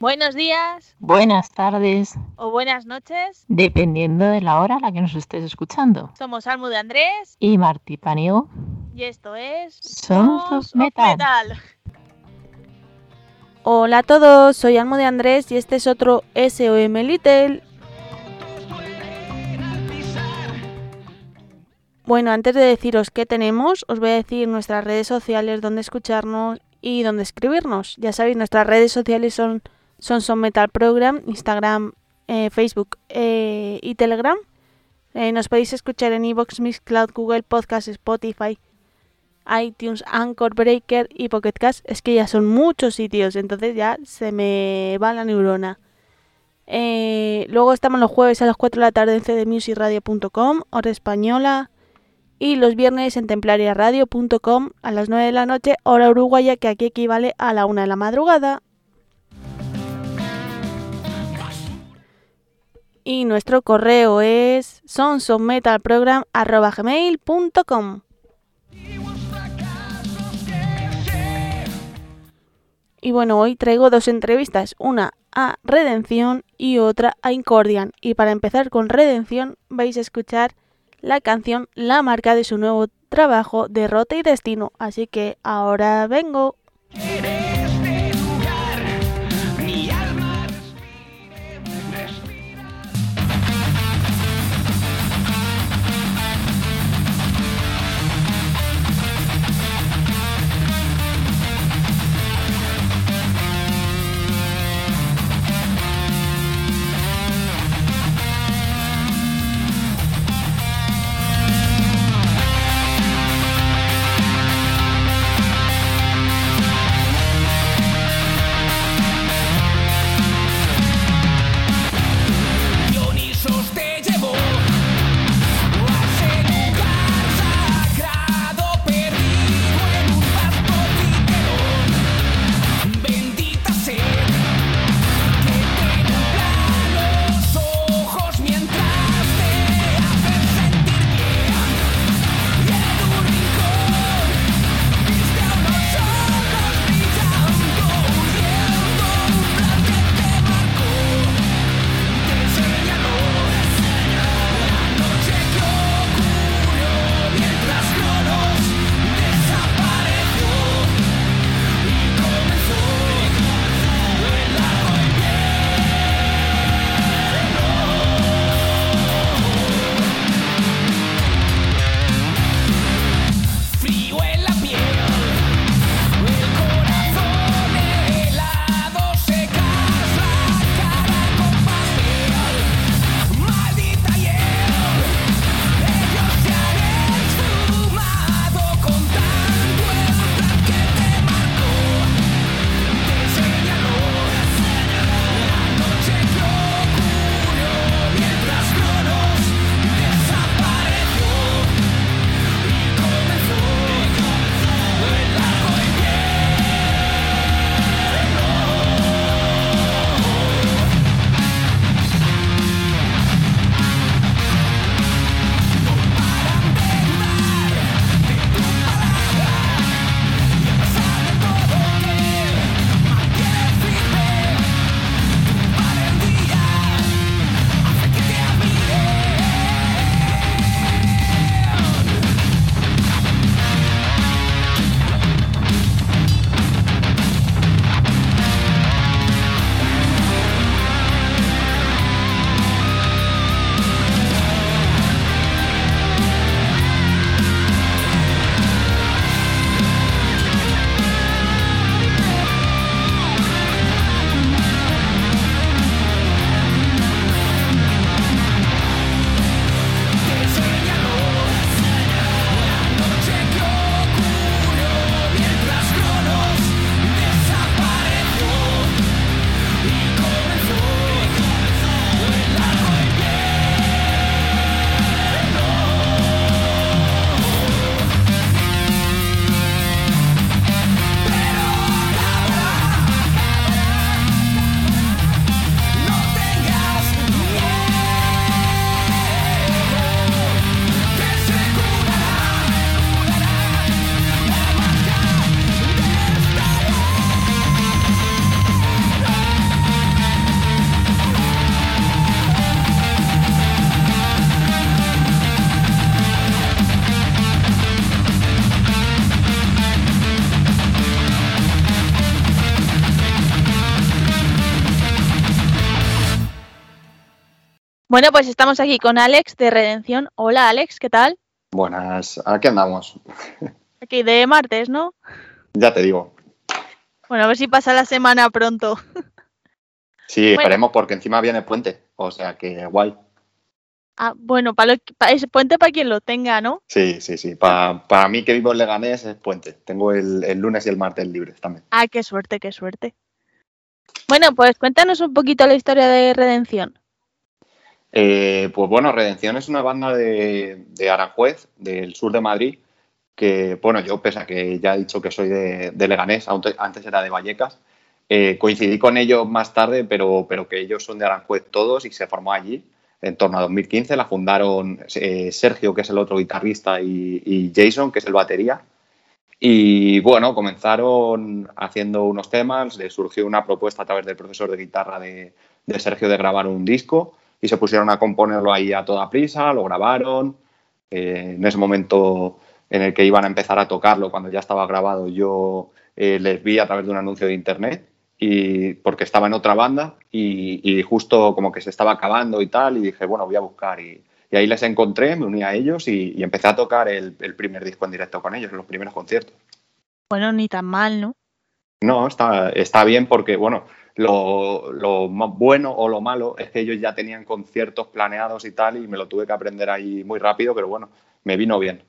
Buenos días. Buenas tardes. O buenas noches. Dependiendo de la hora a la que nos estés escuchando. Somos Almu de Andrés. Y Martí Paniego. Y esto es. Sons Metal. Metal. Hola a todos, soy Almo de Andrés y este es otro SOM Little. Bueno, antes de deciros qué tenemos, os voy a decir nuestras redes sociales, dónde escucharnos y dónde escribirnos. Ya sabéis, nuestras redes sociales son son Son Metal Program, Instagram, eh, Facebook eh, y Telegram. Eh, nos podéis escuchar en iVoox, Mixcloud, Google Podcast, Spotify, iTunes, Anchor, Breaker y Pocket Cast. Es que ya son muchos sitios, entonces ya se me va la neurona. luego estamos los jueves a las 4 de la tarde en cdmusicradio.com, hora española. Y los viernes en templariaradio.com a las 9 de la noche, hora uruguaya, que aquí equivale a la 1 de la madrugada. Y nuestro correo es sonsonmetalprogram.com. Y bueno, hoy traigo dos entrevistas, una a Redención y otra a Incordian. Y para empezar con Redención vais a escuchar la canción La marca de su nuevo trabajo, Derrota y Destino. Así que ahora vengo. Bueno, pues estamos aquí con Alex de Redención. Hola Alex, ¿qué tal? Buenas, aquí andamos. Aquí de martes, ¿no? Ya te digo. Bueno, a ver si pasa la semana pronto. Sí, Bueno. esperemos porque encima viene puente, o sea que guay. Ah, bueno, para ese puente para quien lo tenga, ¿no? Sí, sí, sí. Pa- para mí que vivo en Leganés es puente. Tengo el, el lunes y el martes libres también. Ah, qué suerte, qué suerte. Bueno, pues cuéntanos un poquito la historia de Redención. Eh, pues bueno, Redención es una banda de, Aranjuez, del sur de Madrid, que, bueno, yo pese a que ya he dicho que soy de, Leganés, antes era de Vallecas, eh, coincidí con ellos más tarde, pero, pero que ellos son de Aranjuez todos y se formó allí en torno a 2015. La fundaron eh, Sergio, que es el otro guitarrista, y, Jason, que es el batería. Y bueno, comenzaron haciendo unos temas, les surgió una propuesta a través del profesor de guitarra de Sergio de grabar un disco y se pusieron a componerlo ahí a toda prisa, lo grabaron. Eh, en ese momento en el que iban a empezar a tocarlo, cuando ya estaba grabado, yo eh, les vi a través de un anuncio de internet y porque estaba en otra banda y, y justo como que se estaba acabando y tal y dije, bueno, voy a buscar y, y ahí les encontré, me uní a ellos y, y empecé a tocar el, el primer disco en directo con ellos, en los primeros conciertos. Bueno, ni tan mal, ¿no? No, está, está bien porque, bueno, lo, lo más bueno o lo malo es que ellos ya tenían conciertos planeados y tal, y me lo tuve que aprender ahí muy rápido, pero bueno, me vino bien.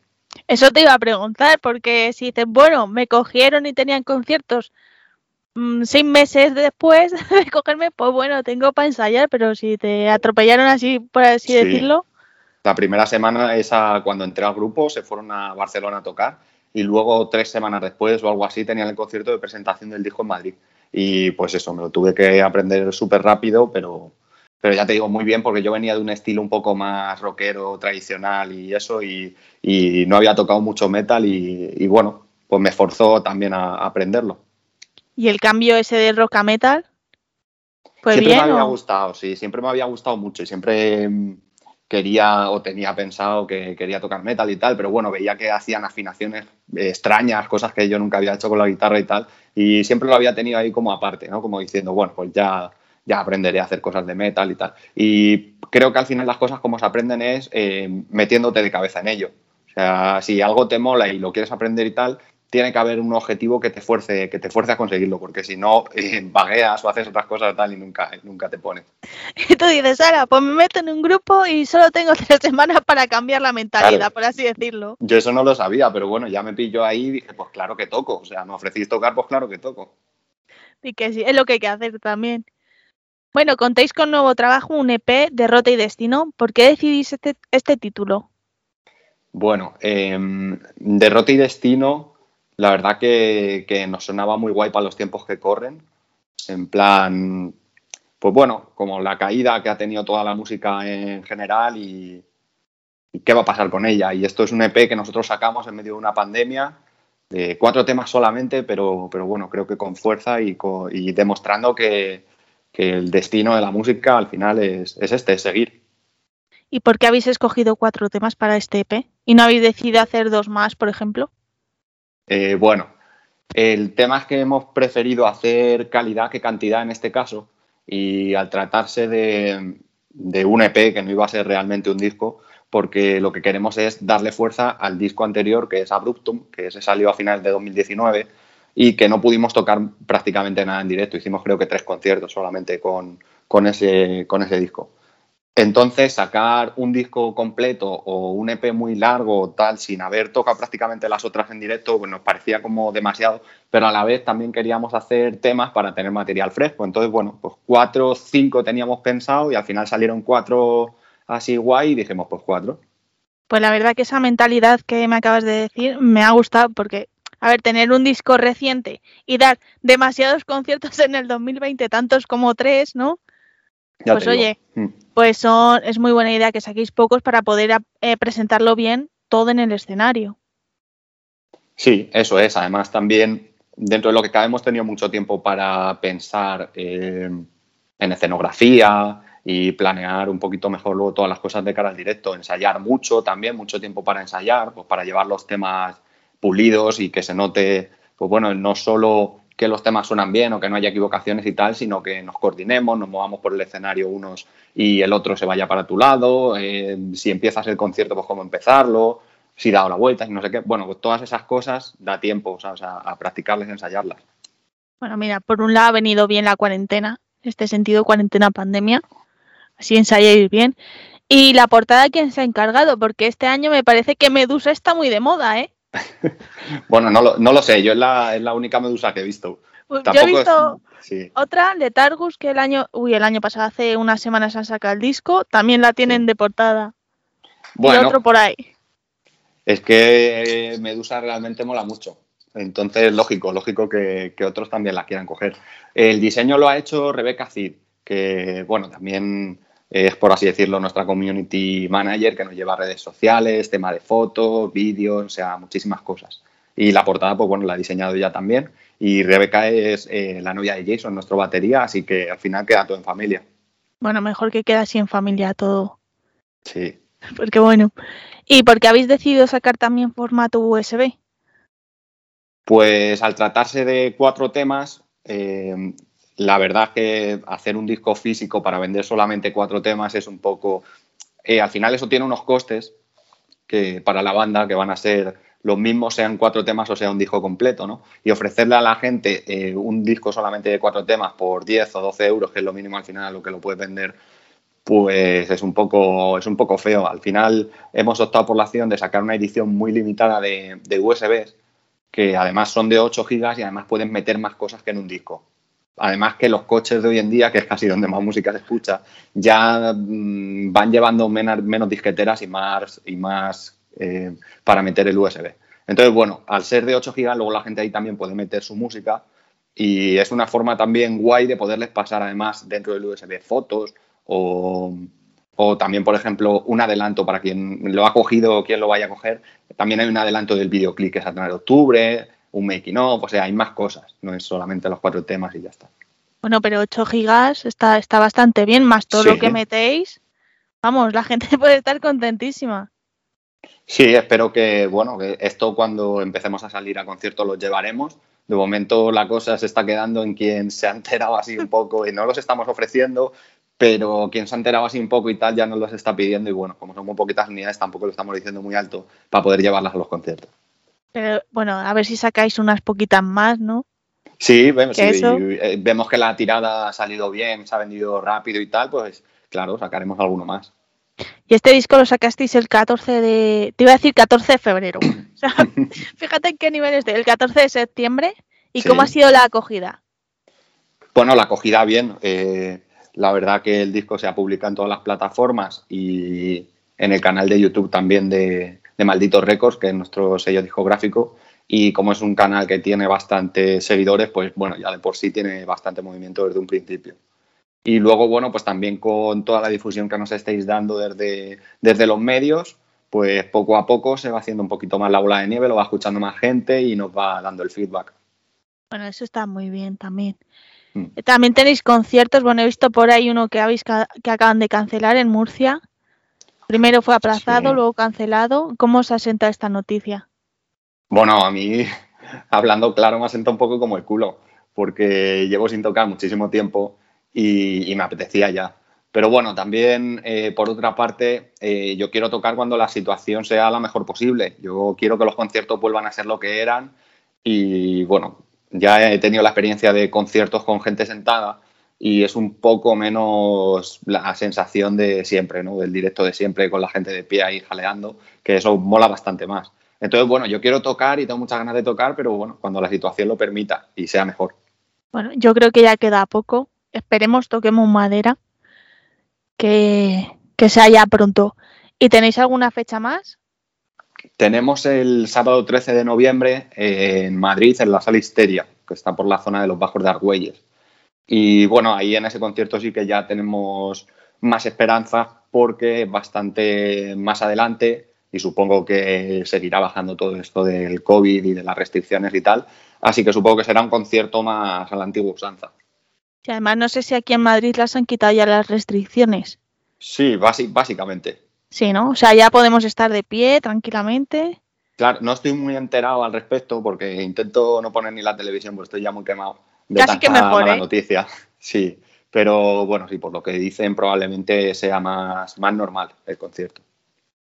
Eso te iba a preguntar, porque si dices, bueno, me cogieron y tenían conciertos mm, seis meses después de cogerme, pues bueno, tengo para ensayar, pero si te atropellaron así, por así Sí. decirlo, La primera semana, esa, cuando entré al grupo, se fueron a Barcelona a tocar, y luego tres semanas después o algo así tenían el concierto de presentación del disco en Madrid. Y pues eso, me lo tuve que aprender súper rápido, pero, pero ya te digo muy bien porque yo venía de un estilo un poco más rockero, tradicional y eso, y, y no había tocado mucho metal y, y bueno, pues me forzó también a, a aprenderlo. y el cambio ese de rock a metal, pues siempre bien. me había ¿o? gustado, sí, siempre me había gustado mucho y siempre quería o tenía pensado que quería tocar metal y tal, pero bueno, veía que hacían afinaciones eh, extrañas, cosas que yo nunca había hecho con la guitarra y tal, y siempre lo había tenido ahí como aparte, ¿no? Como diciendo, bueno, pues ya, ya aprenderé a hacer cosas de metal y tal. Y creo que al final las cosas como se aprenden es eh, metiéndote de cabeza en ello. O sea, si algo te mola y lo quieres aprender y tal, tiene que haber un objetivo que te fuerce, que te fuerce a conseguirlo, porque si no, eh, vagueas o haces otras cosas y tal y nunca, nunca te pones. Y tú dices, Sara, pues me meto en un grupo y solo tengo tres semanas para cambiar la mentalidad, Claro. por así decirlo. Yo eso no lo sabía, pero bueno, ya me pillo ahí y dije, pues claro que toco. O sea, me ofrecís tocar, pues claro que toco. Y que sí, es lo que hay que hacer también. Bueno, contéis con nuevo trabajo, un EP, Derrota y Destino. ¿Por qué decidís este, este título? Bueno, em, Derrota y Destino, la verdad que, que nos sonaba muy guay para los tiempos que corren. En plan, pues bueno, como la caída que ha tenido toda la música en general y, qué va a pasar con ella. Y esto es un EP que nosotros sacamos en medio de una pandemia, de cuatro temas solamente, pero, pero bueno, creo que con fuerza y, y demostrando que, que el destino de la música al final es, es este, es seguir. ¿Y por qué habéis escogido cuatro temas para este EP? ¿Y no habéis decidido hacer dos más, por ejemplo? Eh, bueno, el tema es que hemos preferido hacer calidad que cantidad en este caso y al tratarse de, de un EP que no iba a ser realmente un disco, porque lo que queremos es darle fuerza al disco anterior que es Abruptum, que se salió a finales de 2019 y que no pudimos tocar prácticamente nada en directo. Hicimos creo que tres conciertos solamente con, con, ese, con ese disco. Entonces, sacar un disco completo o un EP muy largo o tal, sin haber tocado prácticamente las otras en directo, pues nos parecía como demasiado, pero a la vez también queríamos hacer temas para tener material fresco. Entonces, bueno, pues cuatro, cinco teníamos pensado y al final salieron cuatro así guay y dijimos, pues cuatro. Pues la verdad que esa mentalidad que me acabas de decir me ha gustado porque, a ver, tener un disco reciente y dar demasiados conciertos en el 2020, tantos como tres, ¿no? Ya Pues te digo. Pues son, es muy buena idea que saquéis pocos para poder eh, presentarlo bien todo en el escenario. Sí, eso es. Además, también dentro de lo que cabe hemos tenido mucho tiempo para pensar eh, en escenografía y planear un poquito mejor luego todas las cosas de cara al directo. Ensayar mucho también, mucho tiempo para ensayar, pues para llevar los temas pulidos y que se note, pues bueno, no solo que los temas suenan bien o que no haya equivocaciones y tal, sino que nos coordinemos, nos movamos por el escenario unos y el otro se vaya para tu lado, eh, si empiezas el concierto, pues cómo empezarlo, si da la vuelta, y no sé qué. Bueno, pues todas esas cosas da tiempo, ¿sabes? A, a practicarlas, a ensayarlas. Bueno, mira, por un lado ha venido bien la cuarentena, en este sentido, cuarentena pandemia, así ensayáis bien. Y la portada, ¿quién se ha encargado? Porque este año me parece que Medusa está muy de moda, ¿eh? Bueno, no lo, no lo sé, yo es la, es la única medusa que he visto. Pues yo he Tampoco es- visto sí. otra, Letargus, que el año, uy, el año pasado, hace unas semanas han sacado el disco, también la tienen de portada. y otro por ahí. es que eh, Medusa realmente mola mucho. Entonces, lógico, lógico que, que otros también la quieran coger. El diseño lo ha hecho Rebeca Cid, que, bueno, también es, por así decirlo, nuestra community manager, que nos lleva a redes sociales, tema de fotos, vídeos, o sea, muchísimas cosas. Y la portada, pues bueno, la ha diseñado ella también. Y Rebeca es eh, la novia de Jason, nuestro batería, así que al final queda todo en familia. Bueno, mejor que quede así en familia todo. Sí. Porque bueno. ¿Y por qué habéis decidido sacar también formato USB? Pues al tratarse de cuatro temas, eh, la verdad que hacer un disco físico para vender solamente cuatro temas es un poco... eh, al final eso tiene unos costes que para la banda que van a ser los mismos sean cuatro temas o sea un disco completo, ¿no? Y ofrecerle a la gente eh, un disco solamente de cuatro temas por 10 o 12 euros, que es lo mínimo al final a lo que lo puedes vender, pues es un poco, es un poco feo. Al final hemos optado por la acción de sacar una edición muy limitada de, de USBs, que además son de 8 gigas y además pueden meter más cosas que en un disco. Además que los coches de hoy en día, que es casi donde más música se escucha, ya mm, van llevando menos, disqueteras y más, y más eh, para meter el USB. Entonces, bueno, al ser de 8 gigas, luego la gente ahí también puede meter su música y es una forma también guay de poderles pasar además dentro del USB fotos o, también, por ejemplo, un adelanto para quien lo ha cogido o quien lo vaya a coger. También hay un adelanto del videoclip que tener de octubre, un making of, o sea, hay más cosas, no es solamente los cuatro temas y ya está. Bueno, pero 8 gigas está, está bastante bien, más todo Sí. lo que metéis. Vamos, la gente puede estar contentísima. Sí, espero que, bueno, que esto cuando empecemos a salir a conciertos los llevaremos. De momento la cosa se está quedando en quien se ha enterado así un poco y no los estamos ofreciendo, pero quien se ha enterado así un poco y tal ya nos los está pidiendo y bueno, como son muy poquitas unidades tampoco lo estamos diciendo muy alto para poder llevarlas a los conciertos. Pero bueno, a ver si sacáis unas poquitas más, ¿no? Sí, vemos, ¿Que sí, eso? eh, vemos que la tirada ha salido bien, se ha vendido rápido y tal, pues claro, sacaremos alguno más. Y este disco lo sacasteis el 14 de... Te iba a decir 14 de febrero. O sea, fíjate en qué nivel estoy. El 14 de septiembre. ¿Y Sí. cómo ha sido la acogida? Bueno, la acogida bien. eh, la verdad que el disco se ha publicado en todas las plataformas y en el canal de YouTube también de, de Malditos Records, que es nuestro sello discográfico. Y como es un canal que tiene bastantes seguidores, pues bueno, ya de por sí tiene bastante movimiento desde un principio. Y luego, bueno, pues también con toda la difusión que nos estáis dando desde, desde los medios, pues poco a poco se va haciendo un poquito más la bola de nieve, lo va escuchando más gente y nos va dando el feedback. Bueno, eso está muy bien también. Mm. También tenéis conciertos. Bueno, he visto por ahí uno que habéis que acaban de cancelar en Murcia. Primero fue aplazado, Sí. luego cancelado. ¿Cómo os asenta esta noticia? Bueno, a mí, hablando claro, me asenta un poco como el culo, porque llevo sin tocar muchísimo tiempo y, y me apetecía ya. Pero bueno, también, eh, por otra parte, eh, yo quiero tocar cuando la situación sea la mejor posible. Yo quiero que los conciertos vuelvan a ser lo que eran y bueno, ya he tenido la experiencia de conciertos con gente sentada y es un poco menos la sensación de siempre, ¿no? Del directo de siempre con la gente de pie ahí jaleando, que eso mola bastante más. Entonces, bueno, yo quiero tocar y tengo muchas ganas de tocar, pero bueno, cuando la situación lo permita y sea mejor. Bueno, yo creo que ya queda poco. Esperemos, toquemos madera. Que, que sea ya pronto. ¿Y tenéis alguna fecha más? Tenemos el sábado 13 de noviembre eh, en Madrid, en la Sala Histeria, que está por la zona de los Bajos de Argüelles. Y bueno, ahí en ese concierto sí que ya tenemos más esperanza porque es bastante más adelante y supongo que seguirá bajando todo esto del COVID y de las restricciones y tal. Así que supongo que será un concierto más a la antigua usanza. Y además no sé si aquí en Madrid las han quitado ya las restricciones. Sí, básicamente. Sí, ¿no? O sea, ya podemos estar de pie tranquilamente. Claro, no estoy muy enterado al respecto porque intento no poner ni la televisión porque estoy ya muy quemado de Casi que mejor, mala ¿eh? noticia. Sí, pero bueno, sí, por lo que dicen probablemente sea más, más normal el concierto.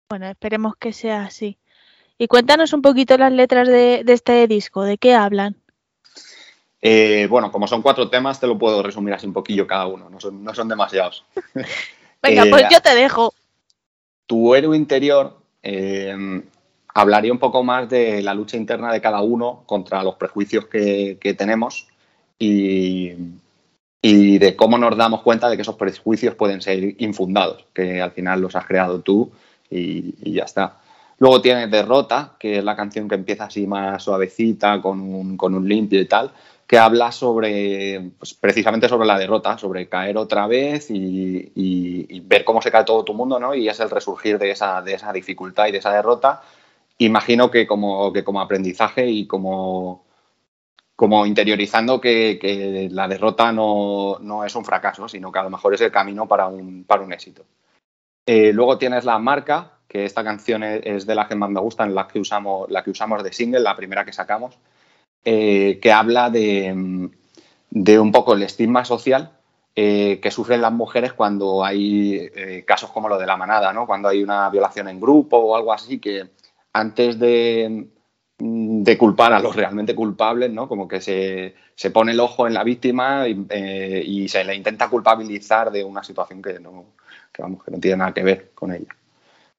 Bueno, esperemos que sea así. Y cuéntanos un poquito las letras de, de este disco, ¿de qué hablan? Eh, bueno, como son cuatro temas, te lo puedo resumir así un poquillo cada uno, no son, no son demasiados. Venga, Eh, pues yo te dejo. tu héroe interior eh, hablaría un poco más de la lucha interna de cada uno contra los prejuicios que, que tenemos y, y de cómo nos damos cuenta de que esos prejuicios pueden ser infundados, que al final los has creado tú y, y ya está. Luego tienes Derrota, que es la canción que empieza así más suavecita, con un, con un limpio y tal, que habla sobre, pues, precisamente sobre la derrota, sobre caer otra vez y, y- y ver cómo se cae todo tu mundo, ¿no? Y es el resurgir de esa, de esa dificultad y de esa derrota. Imagino que como, que como aprendizaje y como, como interiorizando que, que la derrota no, no es un fracaso, sino que a lo mejor es el camino para un, para un éxito. Eh, luego tienes la marca, que esta canción es, es de las que más me gustan, la que usamos, la que usamos de single, la primera que sacamos, eh, que habla de, de un poco el estigma social eh, que sufren las mujeres cuando hay eh, casos como lo de la manada, ¿no? Cuando hay una violación en grupo o algo así, que antes de, de culpar a los realmente culpables, ¿no? Como que se, se pone el ojo en la víctima y, eh, y se le intenta culpabilizar de una situación que no, que, vamos, que no tiene nada que ver con ella.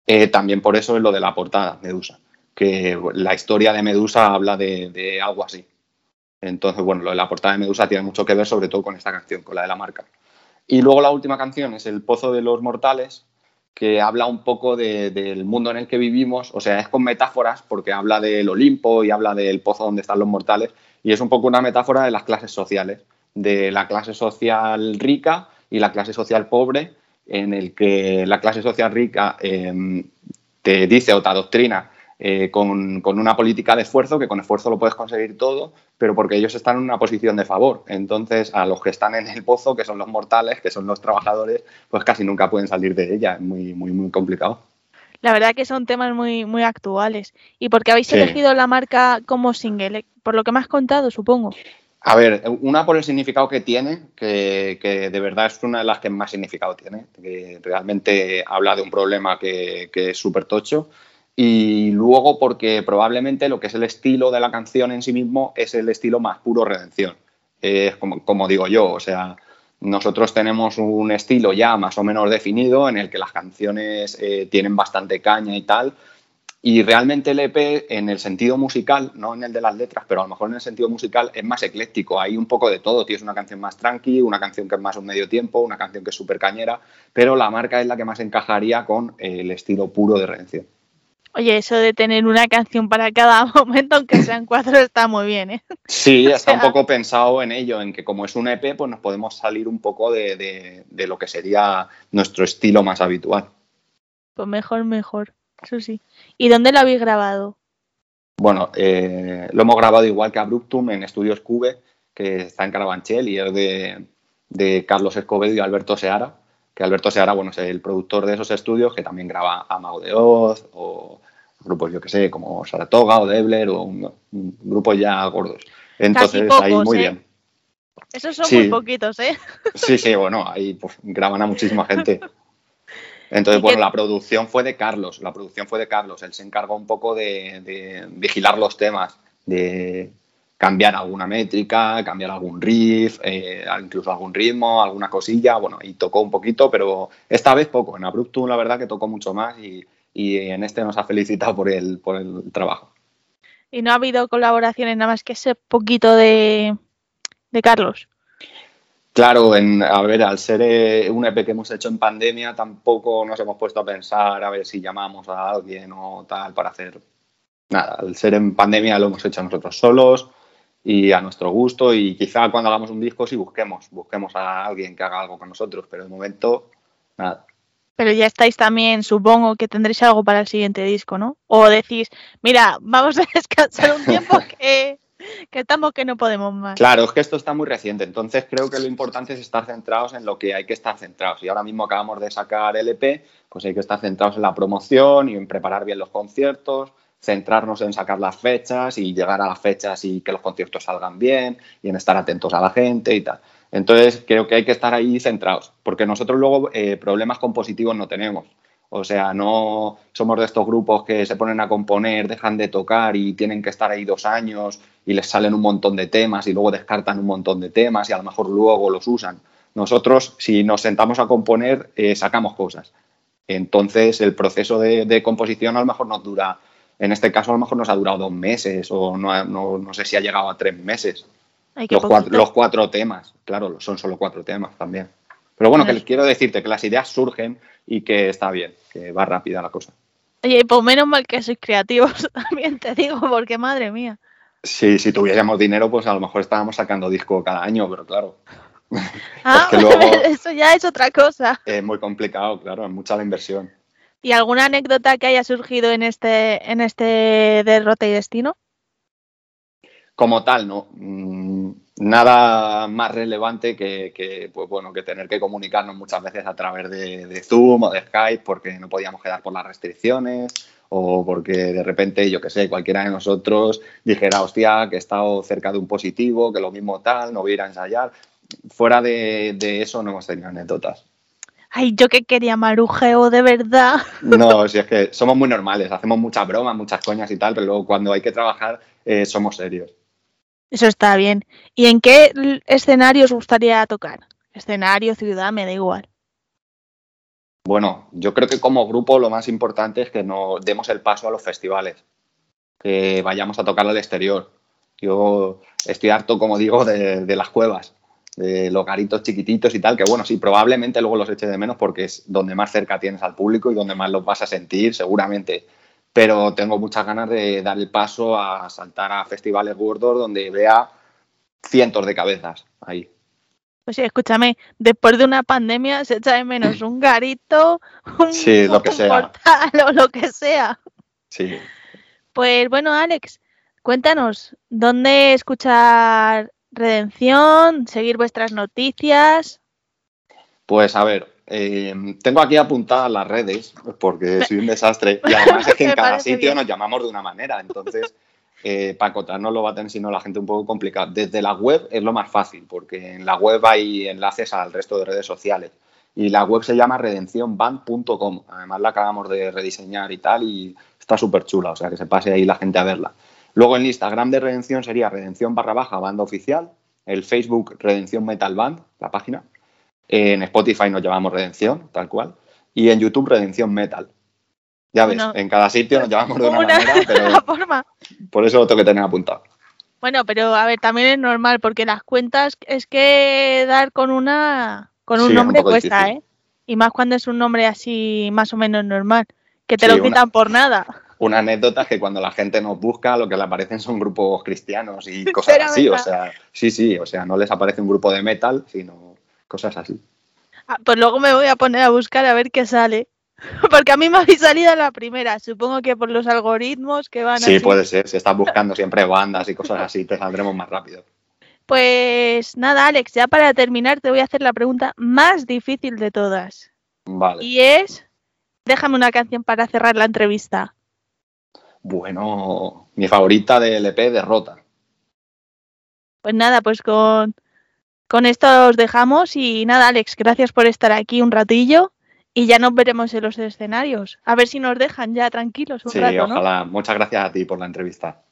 Eh, también por eso es lo de la portada, Medusa, que la historia de Medusa habla de, de algo así. Entonces, bueno, lo de la portada de Medusa tiene mucho que ver sobre todo con esta canción, con la de la marca. Y luego la última canción es El Pozo de los Mortales, que habla un poco de- del mundo en el que vivimos, o sea, es con metáforas porque habla del Olimpo y habla del pozo donde están los mortales, y es un poco una metáfora de las clases sociales, de la clase social rica y la clase social pobre, en el que la clase social rica eh, te dice o te adoctrina eh, con, con una política de esfuerzo, que con esfuerzo lo puedes conseguir todo, pero porque ellos están en una posición de favor. Entonces, a los que están en el pozo, que son los mortales, que son los trabajadores, pues casi nunca pueden salir de ella. Es muy, muy, muy complicado. La verdad que son temas muy, muy actuales. ¿Y por qué habéis Sí. elegido la marca como single? Por lo que me has contado, supongo. A ver, una por el significado que tiene, que, que de verdad es una de las que más significado tiene, que realmente habla de un problema que, que es súper tocho. Y luego porque probablemente lo que es el estilo de la canción en sí mismo es el estilo más puro redención. Es como, como digo yo, o sea, nosotros tenemos un estilo ya más o menos definido en el que las canciones eh, tienen bastante caña y tal, y realmente el EP, en el sentido musical, no en el de las letras, pero a lo mejor en el sentido musical, es más ecléctico. Hay un poco de todo. Tienes una canción más tranqui, una canción que es más un medio tiempo, una canción que es súper cañera, pero la marca es la que más encajaría con el estilo puro de redención. Oye, eso de tener una canción para cada momento, aunque sean cuatro, está muy bien, ¿eh? Sí, está un sea- poco pensado en ello, en que como es un EP, pues nos podemos salir un poco de, de- de lo que sería nuestro estilo más habitual. Pues mejor, mejor. Eso sí. ¿Y dónde lo habéis grabado? Bueno, eh, lo hemos grabado igual que Abruptum en Estudios Cube, que está en Carabanchel y es de, de Carlos Escobedo y Alberto Seara, que Alberto Seara, bueno, es el productor de esos estudios, que también graba a Mago de Oz o grupos, yo que sé, como Saratoga o Debler o un, un grupos ya gordos. Entonces, pocos, ahí muy ¿eh? bien. Esos son Sí. muy poquitos, ¿eh? Sí, sí, bueno, ahí pues, graban a muchísima gente. Entonces, ¿Y bueno, la producción fue de Carlos, la producción fue de Carlos. Él se encargó un poco de, de vigilar los temas, de cambiar alguna métrica, cambiar algún riff, eh, incluso algún ritmo, alguna cosilla. Bueno, y tocó un poquito, pero esta vez poco. En Abruptum, la verdad que tocó mucho más y, y en este nos ha felicitado por el, por el trabajo. Y no ha habido colaboraciones nada más que ese poquito de, de Carlos. Claro, en, a ver, al ser eh, un EP que hemos hecho en pandemia, tampoco nos hemos puesto a pensar a ver si llamamos a alguien o tal para hacer nada. Al ser en pandemia lo hemos hecho nosotros solos y a nuestro gusto y quizá cuando hagamos un disco sí busquemos, busquemos a alguien que haga algo con nosotros, pero de momento nada. Pero ya estáis también, supongo que tendréis algo para el siguiente disco, ¿no? O decís, mira, vamos a descansar un tiempo que, que estamos que no podemos más. Claro, es que esto está muy reciente, entonces creo que lo importante es estar centrados en lo que hay que estar centrados. Y ahora mismo acabamos de sacar el EP, pues hay que estar centrados en la promoción y en preparar bien los conciertos, centrarnos en sacar las fechas y llegar a las fechas y que los conciertos salgan bien y en estar atentos a la gente y tal. Entonces, creo que hay que estar ahí centrados, porque nosotros luego eh, problemas compositivos no tenemos. O sea, no somos de estos grupos que se ponen a componer, dejan de tocar y tienen que estar ahí dos años y les salen un montón de temas y luego descartan un montón de temas y a lo mejor luego los usan. Nosotros, si nos sentamos a componer, eh, sacamos cosas. Entonces, el proceso de, de, composición a lo mejor nos dura, en este caso a lo mejor nos ha durado dos meses o no, no, no sé si ha llegado a tres meses. Ay, Los cuatro, los cuatro temas, claro, son solo cuatro temas también. Pero bueno, que quiero decirte que las ideas surgen y que está bien, que va rápida la cosa. Oye, pues menos mal que sois creativos también, te digo, porque madre mía. Sí, si tuviéramos dinero, pues a lo mejor estábamos sacando disco cada año, pero claro, Ah, que luego- eso ya es otra cosa. es muy complicado, claro, es mucha la inversión. ¿Y alguna anécdota que haya surgido en este, en este derrota y destino? Como tal, ¿no? Mm, Nada más relevante que, pues bueno, que tener que comunicarnos muchas veces a través de, Zoom o de Skype porque no podíamos quedar por las restricciones o porque de repente, yo que sé, cualquiera de nosotros dijera, hostia, que he estado cerca de un positivo, que lo mismo tal, no voy a ir a ensayar. Fuera de, de eso no hemos tenido anécdotas. Ay, yo que quería marujeo de verdad. No, si es que somos muy normales, hacemos muchas bromas, muchas coñas y tal, pero luego cuando hay que trabajar eh, somos serios. Eso está bien. ¿Y en qué escenario os gustaría tocar? Escenario, ciudad, me da igual. Bueno, yo creo que como grupo lo más importante es que nos demos el paso a los festivales, que vayamos a tocar al exterior. Yo estoy harto, como digo, de, de las cuevas, de los garitos chiquititos y tal, que bueno, sí, probablemente luego los eche de menos porque es donde más cerca tienes al público y donde más los vas a sentir, seguramente. Pero tengo muchas ganas de dar el paso a saltar a festivales gordos donde vea cientos de cabezas ahí. Pues sí, escúchame, después de una pandemia se echa de menos un garito, un, Sí, lo que un sea. portal o lo que sea. Sí. Pues bueno, Alex, cuéntanos, ¿dónde escuchar Redención? ¿Seguir vuestras noticias? Pues a ver, eh, tengo aquí apuntadas las redes porque soy un desastre y además es que en cada sitio bien. nos llamamos de una manera, entonces eh, para contarnos lo va a tener sino la gente un poco complicado. Desde la web es lo más fácil porque en la web hay enlaces al resto de redes sociales y la web se llama redencionband.com, además la acabamos de rediseñar y tal y está súper chula, o sea que se pase ahí la gente a verla. Luego el Instagram de Redención sería Redención barra baja banda oficial, el Facebook Redención Metal Band, la página. En Spotify nos llamamos Redención, tal cual. Y en YouTube Redención Metal. Ya ves, Bueno. en cada sitio nos llamamos de una, Una- manera, pero forma. por eso lo tengo que tener apuntado. Bueno, pero a ver, también es normal porque las cuentas es que dar con una con un Sí, es un nombre cuesta, difícil. ¿eh? Y más cuando es un nombre así más o menos normal, que te Sí, lo una- quitan por nada. Una anécdota es que cuando la gente nos busca, lo que le aparecen son grupos cristianos y cosas así. O sea, sí, sí, o sea, no les aparece un grupo de metal, sino cosas así. Ah, Pues luego me voy a poner a buscar a ver qué sale. Porque a mí me habéis salido la primera. Supongo que por los algoritmos que van Sí, así. puede ser. Si estás buscando siempre bandas y cosas así, te saldremos más rápido. Pues nada, Alex, ya para terminar te voy a hacer la pregunta más difícil de todas. Vale. Y es, déjame una canción para cerrar la entrevista. Bueno, mi favorita del EP, Derrota. Pues nada, pues con, con esto os dejamos y nada, Alex, gracias por estar aquí un ratillo y ya nos veremos en los escenarios. A ver si nos dejan ya tranquilos un Sí, rato, ¿no? ojalá. Muchas gracias a ti por la entrevista.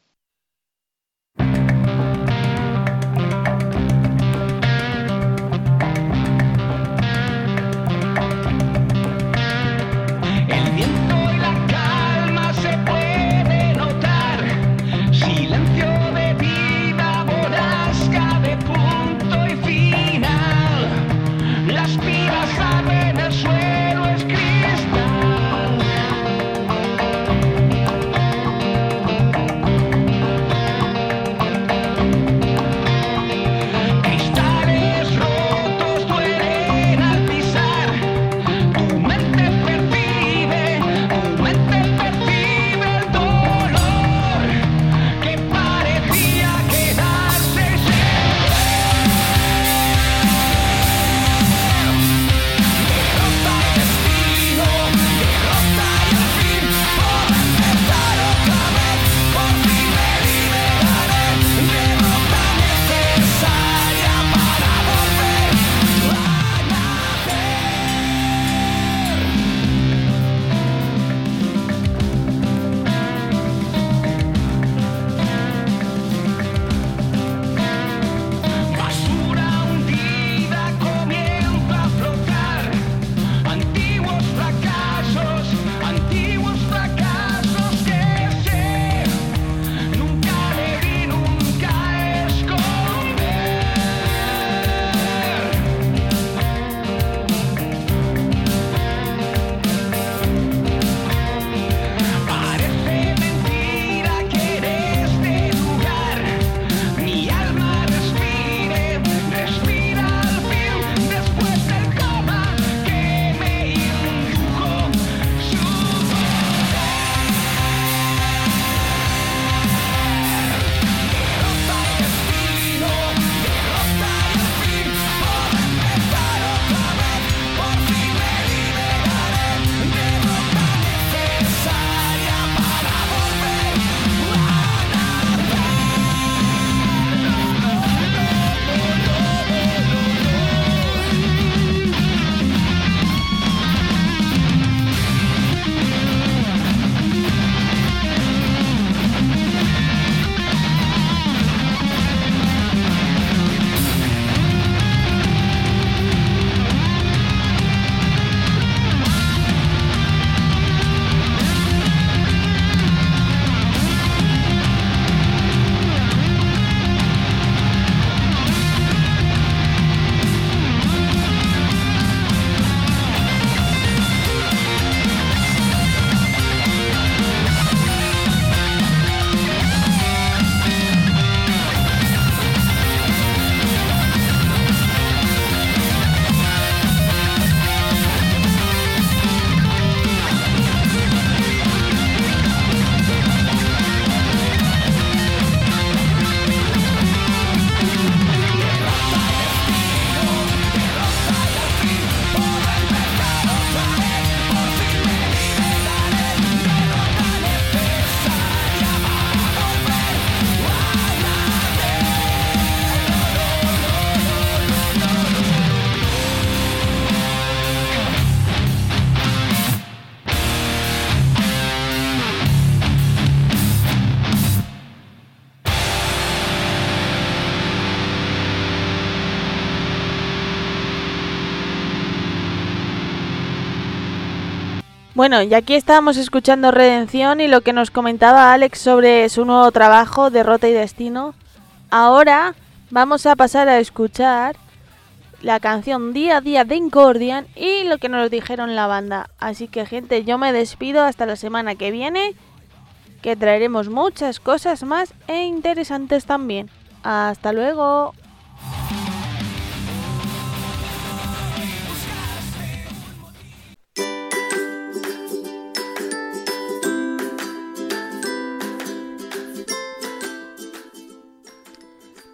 Bueno, y aquí estábamos escuchando Redención y lo que nos comentaba Alex sobre su nuevo trabajo, Derrota y Destino. Ahora vamos a pasar a escuchar la canción Día a Día de Incordian y lo que nos dijeron la banda. Así que gente, yo me despido hasta la semana que viene, que traeremos muchas cosas más e interesantes también. Hasta luego.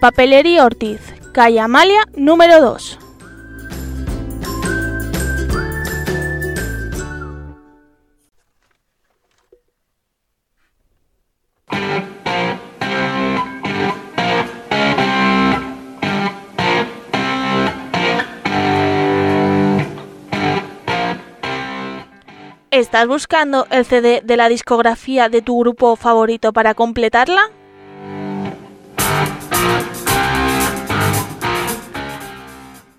Papelería Ortiz, calle Amalia, número 2. ¿Estás buscando el CD de la discografía de tu grupo favorito para completarla?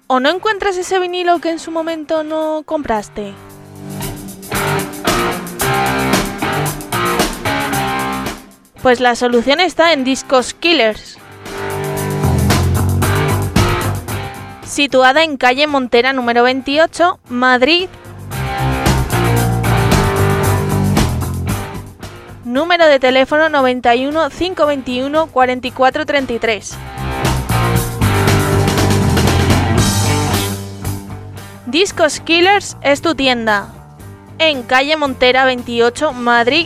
¿O no encuentras ese vinilo que en su momento no compraste? Pues la solución está en Discos Killers. Situada en calle Montera número 28, Madrid. Número de teléfono 91 521 4433. Discos Killers es tu tienda. En calle Montera 28, Madrid.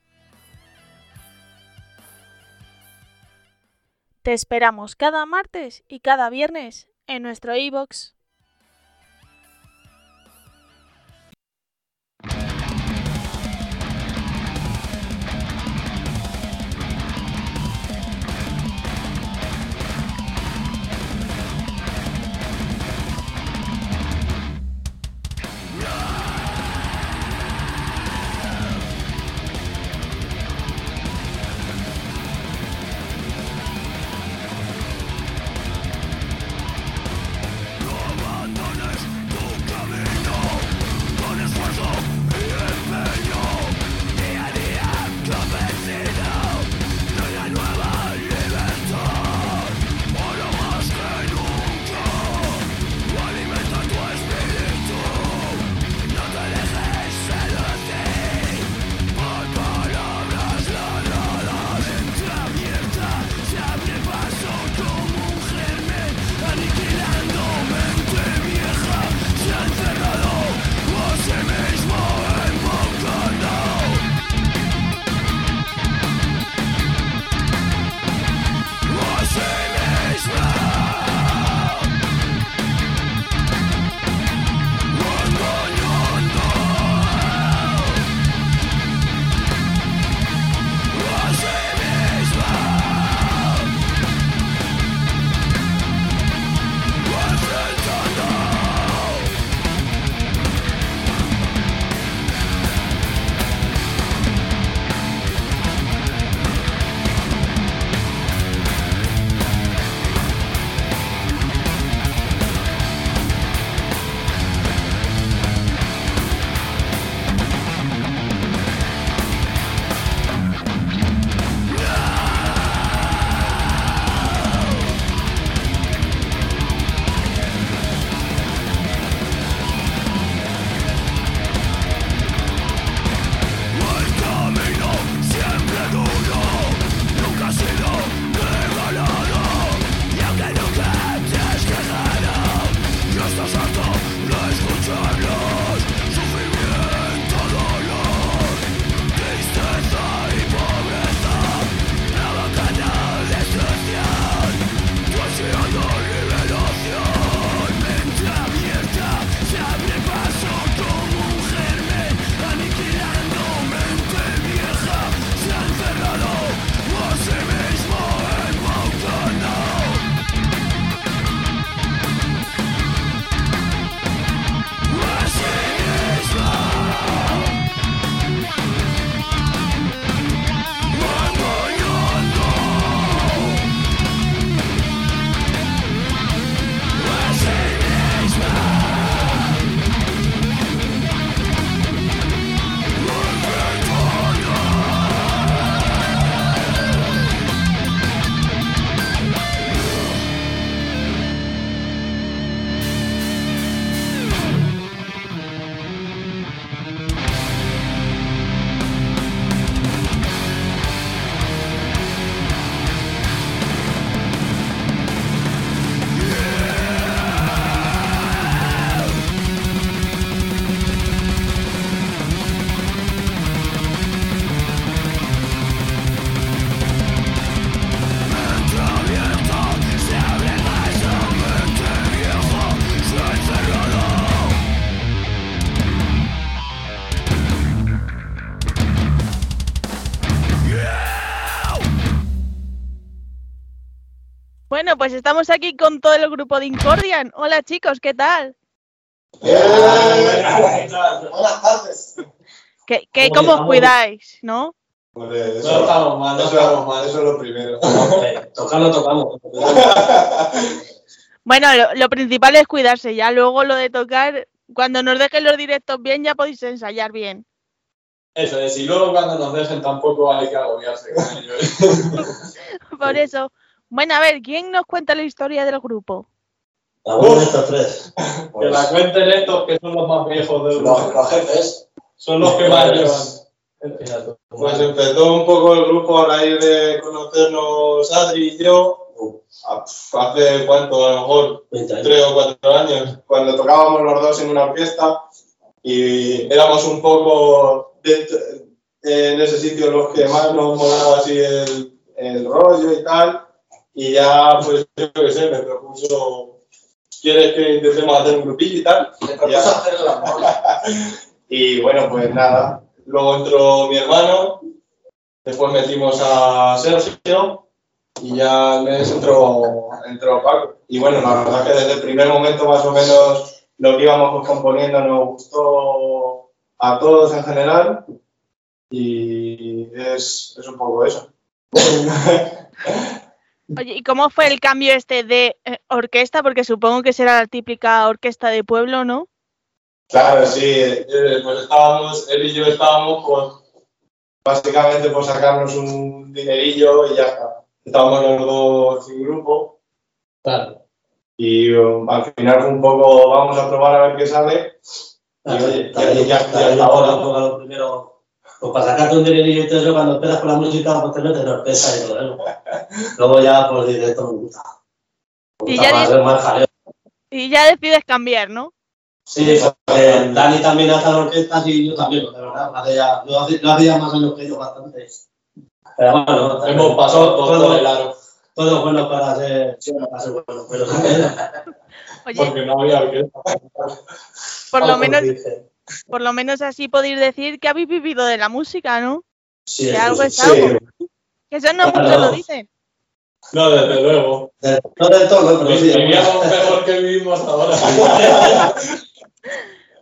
Te esperamos cada martes y cada viernes en nuestro iBox. Bueno, pues estamos aquí con todo el grupo de Incordian. Hola chicos, ¿qué tal? Buenas tardes. ¿Qué, qué, ¿Cómo os cuidáis, no? Hombre, eso, No estamos mal, no estamos mal. Eso es lo primero. Tocarlo tocamos. Bueno, lo, lo principal es cuidarse, ya luego lo de tocar, cuando nos dejen los directos bien ya podéis ensayar bien. Eso es, y luego cuando nos dejen tampoco hay que agobiarse con ellos. Por eso. Bueno, a ver, ¿quién nos cuenta la historia del grupo? Alguno de estos tres. Que la cuenten estos que son los más viejos del Los, grupo. los jefes. Son los que más Pues- llevan. Pues empezó un poco el grupo a raíz de conocernos Adri y yo. Hace cuánto, a lo mejor 20 años. tres o cuatro años, cuando tocábamos los dos en una orquesta y éramos un poco de- en ese sitio los que más nos molaba así el, el rollo y tal. Y ya, pues, yo qué sé, me propuso, ¿quieres que intentemos hacer un grupillo y tal? Te Ya. propuso hacer el amor. Y bueno, pues nada. Luego entró mi hermano, después metimos a Sergio y ya mes entró, entró Paco. Y bueno, la verdad que desde el primer momento más o menos lo que íbamos componiendo nos gustó a todos en general y es, es un poco eso. Oye, ¿y cómo fue el cambio este de eh, orquesta? Porque supongo que será la típica orquesta de pueblo, ¿no? Claro, sí, eh, pues estábamos, él y yo estábamos pues básicamente por sacarnos un dinerillo y ya está. Estábamos los dos sin grupo Claro. y um, al final fue un poco, vamos a probar a ver qué sale. Y oye, ya, ya, ya, ya está ahora. lo primero. Pues para sacarte un dinerillo y todo eso, cuando empiezas con la música, pues te metes en orquesta y todo eso. Luego ya, pues dices, esto me gusta. Me Y ya es más jaleo. Y ya decides cambiar, ¿no? Sí, porque Dani también hace la orquesta y yo también, de verdad. Hace ya, yo hace, yo hace ya más años que yo, bastante. Pero bueno, Hemos pasado todo el aro. Todo bueno para ser, para ser bueno, pero Oye, Porque no había orquesta. por lo menos, dije, por lo menos así podéis decir que habéis vivido de la música, ¿no? Sí, Que algo es sí. algo. Que eso no Claro. muchos lo dicen. No, desde luego. De- No del todo, pero sí. Vivíamos mejor que vivimos ahora.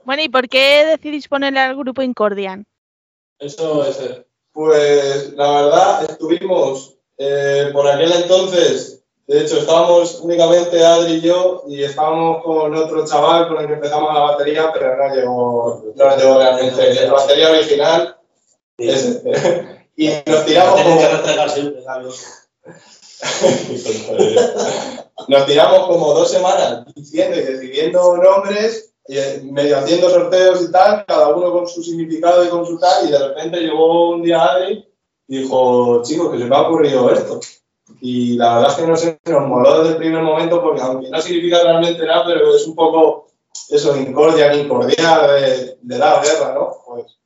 Bueno, ¿y por qué decidís ponerle al grupo Incordian? Eso es. Pues la verdad, estuvimos eh, por aquel entonces, de hecho estábamos únicamente Adri y yo y estábamos con otro chaval con el que empezamos la batería, pero no llegó, no llegó realmente. La batería original Sí. es este. Y nos tiramos como, nos tiramos como dos semanas diciendo y decidiendo nombres, y, eh, medio haciendo sorteos y tal, cada uno con su significado y con su tal, y de repente llegó un día Adri y dijo, chicos, que se me ha ocurrido esto. Y la verdad es que no sé, nos moló desde el primer momento porque aunque no significa realmente nada, pero es un poco eso, incordia, incordia de, de la guerra, ¿no? Pues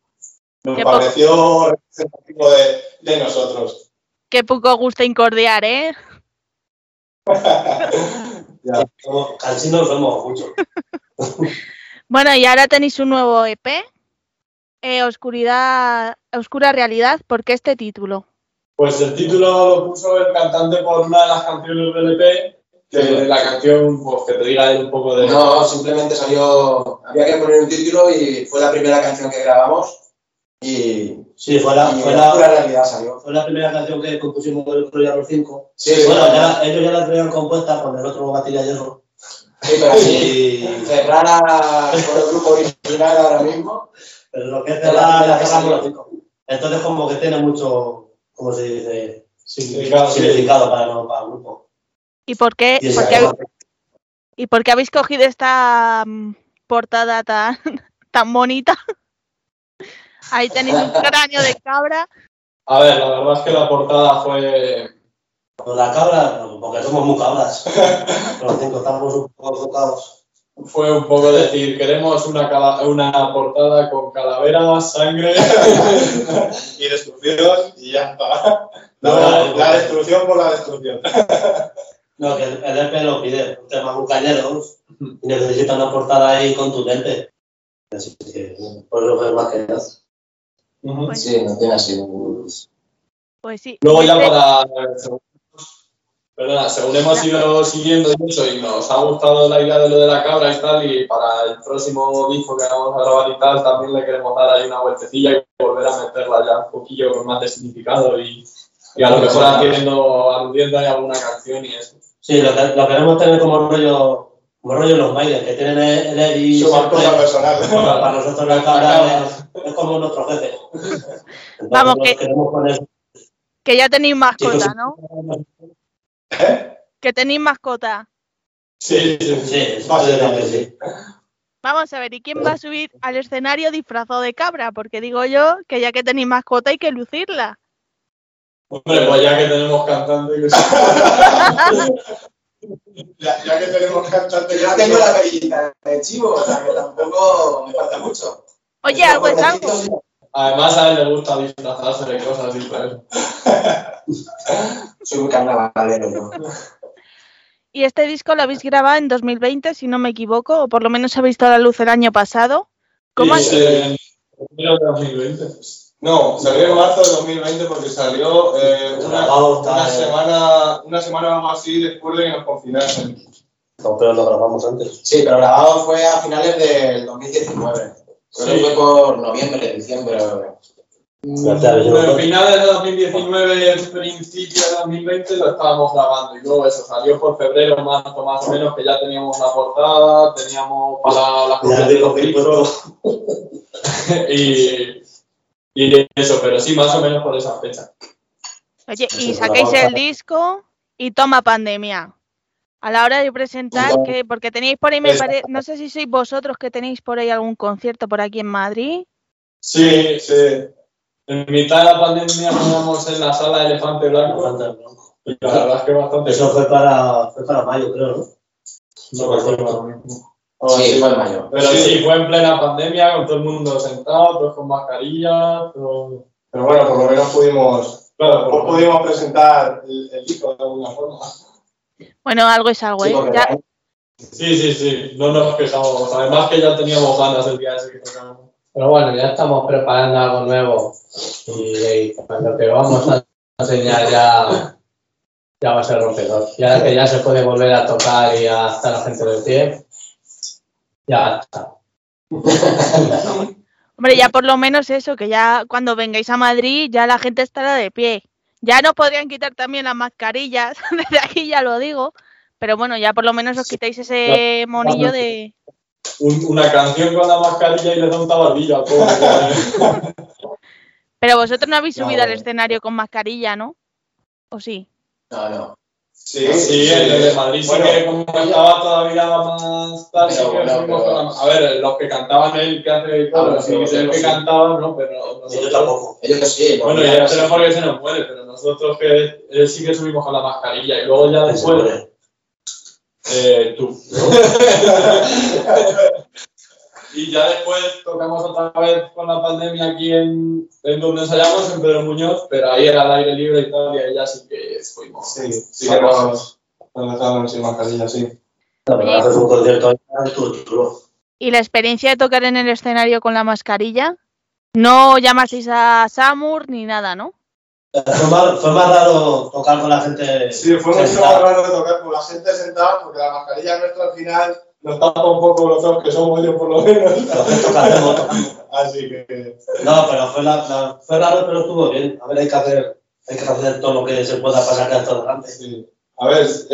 nos Qué pareció representativo de, de nosotros. Qué poco gusta incordiar, ¿eh? Ya. Somos- Cansinos somos mucho. Bueno, y ahora tenéis un nuevo EP, eh, Oscuridad, Oscura Realidad. ¿Por qué este título? Pues el título lo puso el cantante por una de las canciones del EP. Que la canción, pues que te diga un poco de. No, simplemente salió, había que poner un título y fue la primera canción que grabamos y, Sí, fue la, y fue la realidad salió. fue la primera canción que compusimos del otro día los cinco. Sí, sí, bueno, sí. ya, ellos ya la traían compuesta con el otro batería hierro. Sí, pero así, Y, cerrara con el grupo original ahora mismo. pero lo que es cerrar, la cerramos los cinco. Entonces, como que tiene mucho, ¿cómo se dice? Significado. Significado para, no, para el grupo. ¿Y por qué, Y por qué habéis, y por qué habéis cogido esta mm, portada tan, tan bonita? Ahí tenéis un cráneo de cabra. A ver, la verdad es que la portada fue. Con la cabra, porque somos muy cabras. Los cinco estamos un poco enfocados. Fue un poco decir, queremos una, cala- una portada con calaveras, sangre. y destrucción y ya está. No, La, no, la no. destrucción por la destrucción. No, que el, el EP lo pide, un tema muy y necesita una portada ahí contundente. Así que, por eso fue más que nada. Ujú. Sí, no tiene así un... Pues sí. Luego ya para. Pero nada, según hemos ido siguiendo y eso, y nos ha gustado la idea de lo de la cabra y tal, y para el próximo disco que vamos a grabar y tal, también le queremos dar ahí una vueltecilla y volver a meterla ya un poquillo con más de significado y, y a lo mejor haciendo, aludiendo ahí a alguna canción y eso. Sí, lo, que- lo queremos tener como rollo, como rollo los Maiden, que tienen el, el Eri Su mascota personal. Para, para nosotros la cabra es, es como nuestro jefe. Entonces, Vamos, que- poner- Que ya tenéis mascota, Chicos, ¿no? ¿Eh? Que tenéis mascota. Sí, sí, Sí, sí. eso puede que sí. Vamos a ver, ¿y quién va a subir al escenario disfrazado de cabra? Porque digo yo que ya que tenéis mascota hay que lucirla. Hombre, pues ya que tenemos cantante que Ya, ya que tenemos cantante Yo tengo la perillita de chivo, o sea que tampoco me falta mucho. Oye, algo es algo. Además a él le gusta disfrazarse de cosas y por eso. Soy muy carnavalero yo. Y este disco lo habéis grabado en 2020, si no me equivoco, o por lo menos habéis visto a la luz el año pasado. ¿Cómo en enero de 2020. No, salió en marzo de 2020 porque salió eh, una, una eh. semana, una semana o así después de que nos confinasen. No, pero lo grabamos antes. Sí, pero grabado fue a finales del 2019. Que Sí. fue por noviembre, diciembre. Bueno, finales de 2019, principio de 2020 lo estábamos grabando y luego eso salió por febrero, marzo más o menos, que ya teníamos la portada, teníamos para las copias de los discos y, y eso, pero sí, más o menos por esa fecha. Oye, y grabado. el disco y toma pandemia. A la hora de presentar, No. que porque tenéis por ahí, me Es- parece, no sé si sois vosotros que tenéis por ahí algún concierto por aquí en Madrid. Sí, sí. En mitad de la pandemia teníamos en la sala Elefante Blanco y la verdad es que bastante. Eso fue para, fue para mayo, creo, ¿no? No recuerdo ahora mismo. Sí, fue en mayo. Pero sí, fue en plena pandemia, con todo el mundo sentado, todos con mascarilla, todo... Pero bueno, por lo menos pudimos, Claro, por- pudimos presentar el, el disco de alguna forma. Bueno, algo es algo, ¿eh? Ya- Sí, sí, sí, no nos quejamos. Además que ya teníamos ganas el día ese que tocamos. Pero bueno, ya estamos preparando algo nuevo y, y lo que vamos a enseñar ya, ya va a ser rompedor. Ya que ya se puede volver a tocar y a estar la gente de pie, ya está. Hombre, ya por lo menos eso, que ya cuando vengáis a Madrid ya la gente estará de pie. Ya nos podrían quitar también las mascarillas, desde aquí ya lo digo. Pero bueno, ya por lo menos os quitáis ese monillo de... Un- una canción con la mascarilla y le da un tabardillo. Pero vosotros no habéis No, subido al escenario con mascarilla, ¿no? ¿O sí? No, no. Sí, Sí, el de Madrid Bueno, sí que como estaba todavía más que bueno, pero- con la- A ver, los que cantaban el que hace Ah, bueno, sí, sí, el que sí. cantaban, ¿no? Pero nosotros... yo tampoco. Ellos sí. Bueno, ya niños es sí. mejor que se nos muere, pero nosotros que eh, sí que subimos con la mascarilla y luego ya después, eh, tú. y ya después tocamos otra vez con la pandemia aquí en, en donde ensayamos, en Pedro Muñoz, pero ahí era al aire libre y tal, y ahí ya sí que fuimos. Sí, sí que nos, sin mascarilla, sí. Un concierto chulo. ¿Y la experiencia de tocar en el escenario con la mascarilla? No llamasteis a Samur ni nada, ¿no? Fue más, fue más raro tocar con la gente. Sí, fue mucho más raro tocar con la gente sentada porque la mascarilla nuestra al final nos tapa un poco los ojos que somos yo por lo menos. Que. Así que No, pero fue, la, la- fue raro, pero estuvo bien. A ver, hay que hacer, hay que hacer todo lo que se pueda para sacar esto adelante. sí. A ver, es,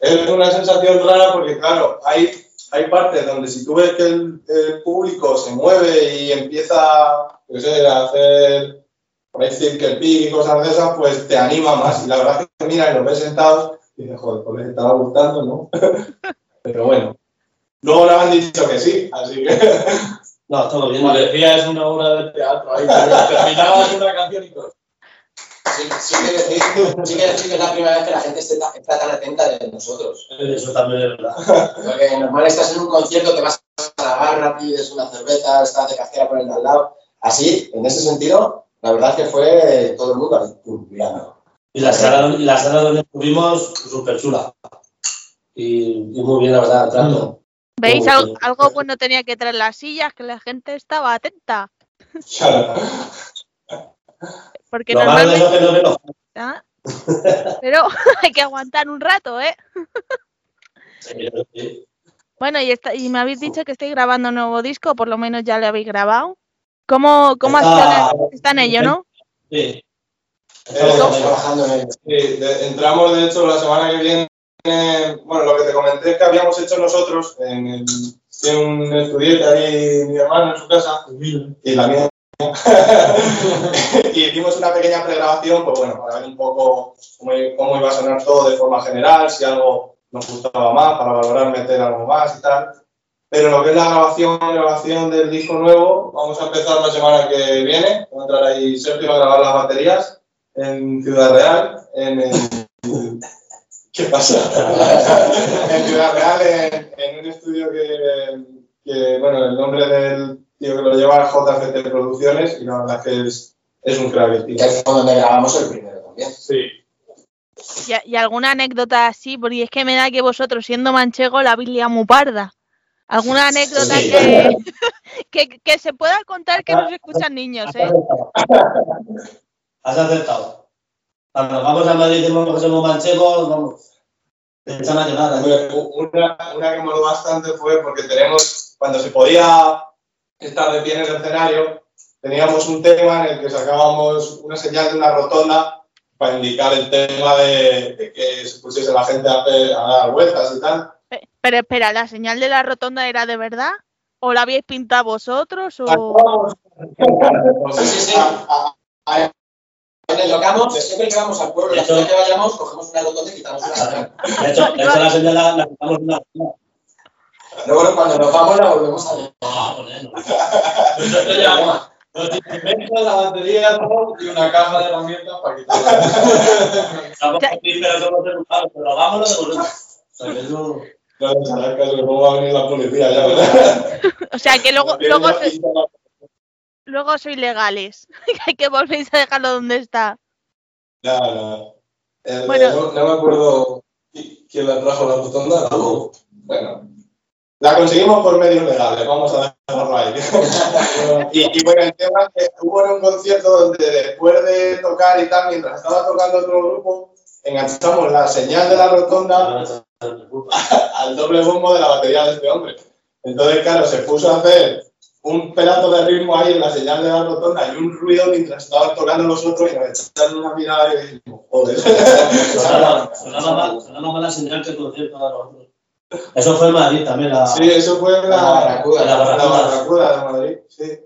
es una sensación rara porque claro, hay, hay partes donde si tú ves que el, el público se mueve y empieza yo sé, a hacer por decir que el pic y cosas de esas, pues te anima más. Y la verdad es que mira y los ves sentados y dices, joder, pues les estaba gustando, ¿no? Pero bueno. Luego nos han dicho que sí, así que. No, estuvo bien. Parecía es una obra de teatro ahí, pero terminabas una canción y todo. Sí, sí que decir, sí que decir que es la primera vez que la gente está, está tan atenta de nosotros. Eso también es verdad. Porque normal estás en un concierto, te vas a la barra, pides una cerveza, estás de cajera por el de al lado. Así, en ese sentido, la verdad es que fue todo el mundo mirando. Y la sala, y la sala donde estuvimos, súper chula. Y, y muy bien, la verdad, el trato. ¿Veis? Muy Al- bien. algo bueno tenía que traer las sillas, que la gente estaba atenta. Porque Lo malo de normalmente... que no veo. ¿Ah? Pero hay que aguantar un rato, ¿eh? Sí, sí. Bueno, y, está, y me habéis dicho que estáis grabando un nuevo disco, por lo menos ya lo habéis grabado. ¿Cómo, cómo Está- está, está en ello, no? Sí. Estamos trabajando en ello. Sí, entramos de hecho la semana que viene. Bueno, lo que te comenté es que habíamos hecho nosotros en el, tiene un estudiante ahí, mi hermano en su casa, y la mía. y hicimos una pequeña pregrabación, pues bueno, para ver un poco cómo, cómo iba a sonar todo de forma general, si algo nos gustaba más, para valorar meter algo más y tal. Pero lo que es la grabación, grabación del disco nuevo, vamos a empezar la semana que viene. Va a entrar ahí Sergio a grabar las baterías en Ciudad Real, en el... ¿Qué pasa? en Ciudad Real, en, en un estudio que, que, bueno, el nombre del tío que lo lleva es JFT Producciones y la verdad es que es, es un crack. Que es donde grabamos el primero también. Sí. ¿Y, y alguna anécdota así? Porque es que me da que vosotros, siendo manchego, la liado muy parda. ¿Alguna anécdota Sí. que, que, que se pueda contar que no se escuchan niños, Has eh? Has acertado. Cuando nos vamos a Madrid y decimos que somos manchegos, vamos. ¿Eh? Una, una que moló bastante fue porque tenemos, cuando se podía estar de pie en el escenario, teníamos un tema en el que sacábamos una señal de una rotonda para indicar el tema de, de que se pusiese la gente a, hacer- a dar vueltas y tal. Pe- Pero espera, ¿la señal de la rotonda era de verdad? ¿O la habíais pintado vosotros? O... Sí, sí, sí. A- a- Locamo, siempre que vamos al pueblo, la ciudad que vayamos, cogemos una rotonda y quitamos una señal. De hecho, de hecho la señal la, la quitamos una. Luego, cuando nos vamos, la volvemos a ver. Ah, bueno. Los instrumentos, la batería todo, y una caja de herramientas para quitarla. Estamos aquí, pero somos educados, pero vamos lo devolvemos. O sea, que eso- no, que luego va a venir la policía ya, ¿verdad? O sea, que luego, luego, se- luego sois legales. Hay que volvéis a dejarlo donde está. Ya, no. Eh, Bueno. no, no me acuerdo qui- quién la trajo la rotonda. ¿no? Bueno, la conseguimos por medios legales, vamos a dejarlo ahí. y, y bueno, el tema es que hubo en un concierto donde después de tocar y tal, mientras estaba tocando otro grupo, enganchamos la señal de la rotonda al doble bombo de la batería de este hombre. Entonces, claro, se puso a hacer un pedazo de ritmo ahí en la señal de la rotonda y un ruido mientras estaban tocando los otros y nos echaron una mirada y dijimos, joder. Sonaba, sonaba mal, sonaba mal la señal que el concierto de los otros. Eso fue en Madrid también. La, Sí, eso fue en la, La Barracuda. la la Barracuda. Barracuda de Madrid. Sí.